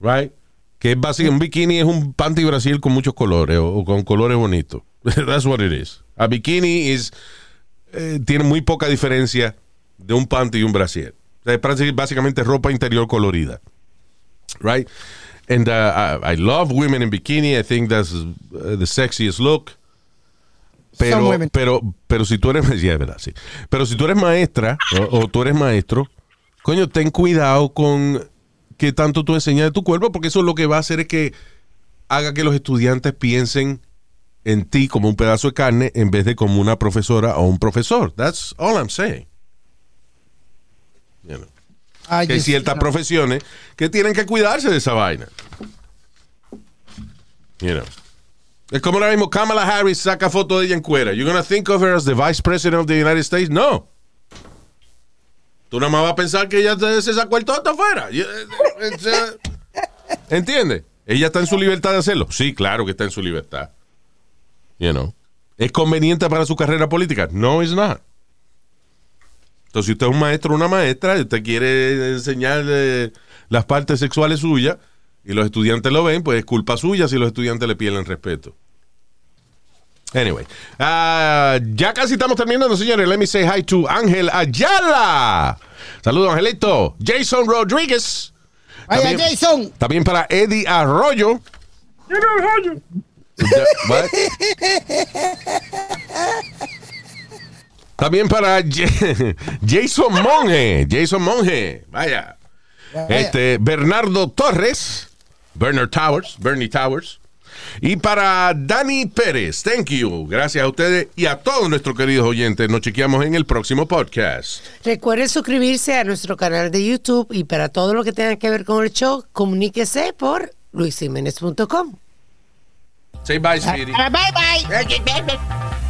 right? Que es básicamente, un bikini es un panty Brasil con muchos colores o, o con colores bonitos. <laughs> That's what it is. A bikini is eh, tiene muy poca diferencia de un panty y un brasier. O sea, es básicamente ropa interior colorida. Right? And uh, I, I love women in bikini. I think that's uh, the sexiest look. Pero, pero, pero si tú eres, <laughs> yeah, es verdad, sí. Pero si tú eres maestra o, o tú eres maestro, coño, ten cuidado con qué tanto tú enseñas de tu cuerpo, porque eso lo que va a hacer es que haga que los estudiantes piensen en ti como un pedazo de carne en vez de como una profesora o un profesor. That's all I'm saying. You know, I que hay ciertas profesiones que tienen que cuidarse de esa vaina. You know. Es como ahora mismo Kamala Harris saca foto de ella en cuera. You gonna think of her as the vice president of the United States? No. Tú nada más vas a pensar que ella se sacó el toto afuera. Eh, eh, eh, ¿Entiendes? Ella está en su libertad de hacerlo. Sí, claro que está en su libertad. You know. ¿Es conveniente para su carrera política? No, it's not. Entonces, si usted es un maestro o una maestra y usted quiere enseñar las partes sexuales suyas y los estudiantes lo ven, pues es culpa suya si los estudiantes le pierden respeto. Anyway, ah, ya casi estamos terminando, señores. Let me say hi to Ángel Ayala. Saludos, Angelito. Jason Rodríguez. Vaya, También- Jason. También para Eddie Arroyo. What? También para <laughs> Jason Monge. Jason Monge. Vaya. Este, Bernardo Torres. Bernard Towers. Bernie Towers. Y para Dani Pérez. Thank you. Gracias a ustedes y a todos nuestros queridos oyentes. Nos chequeamos en el próximo podcast. Recuerden suscribirse a nuestro canal de YouTube y para todo lo que tenga que ver con el show, comuníquese por luisimenez.com. Say bye, sweetie. Bye, bye.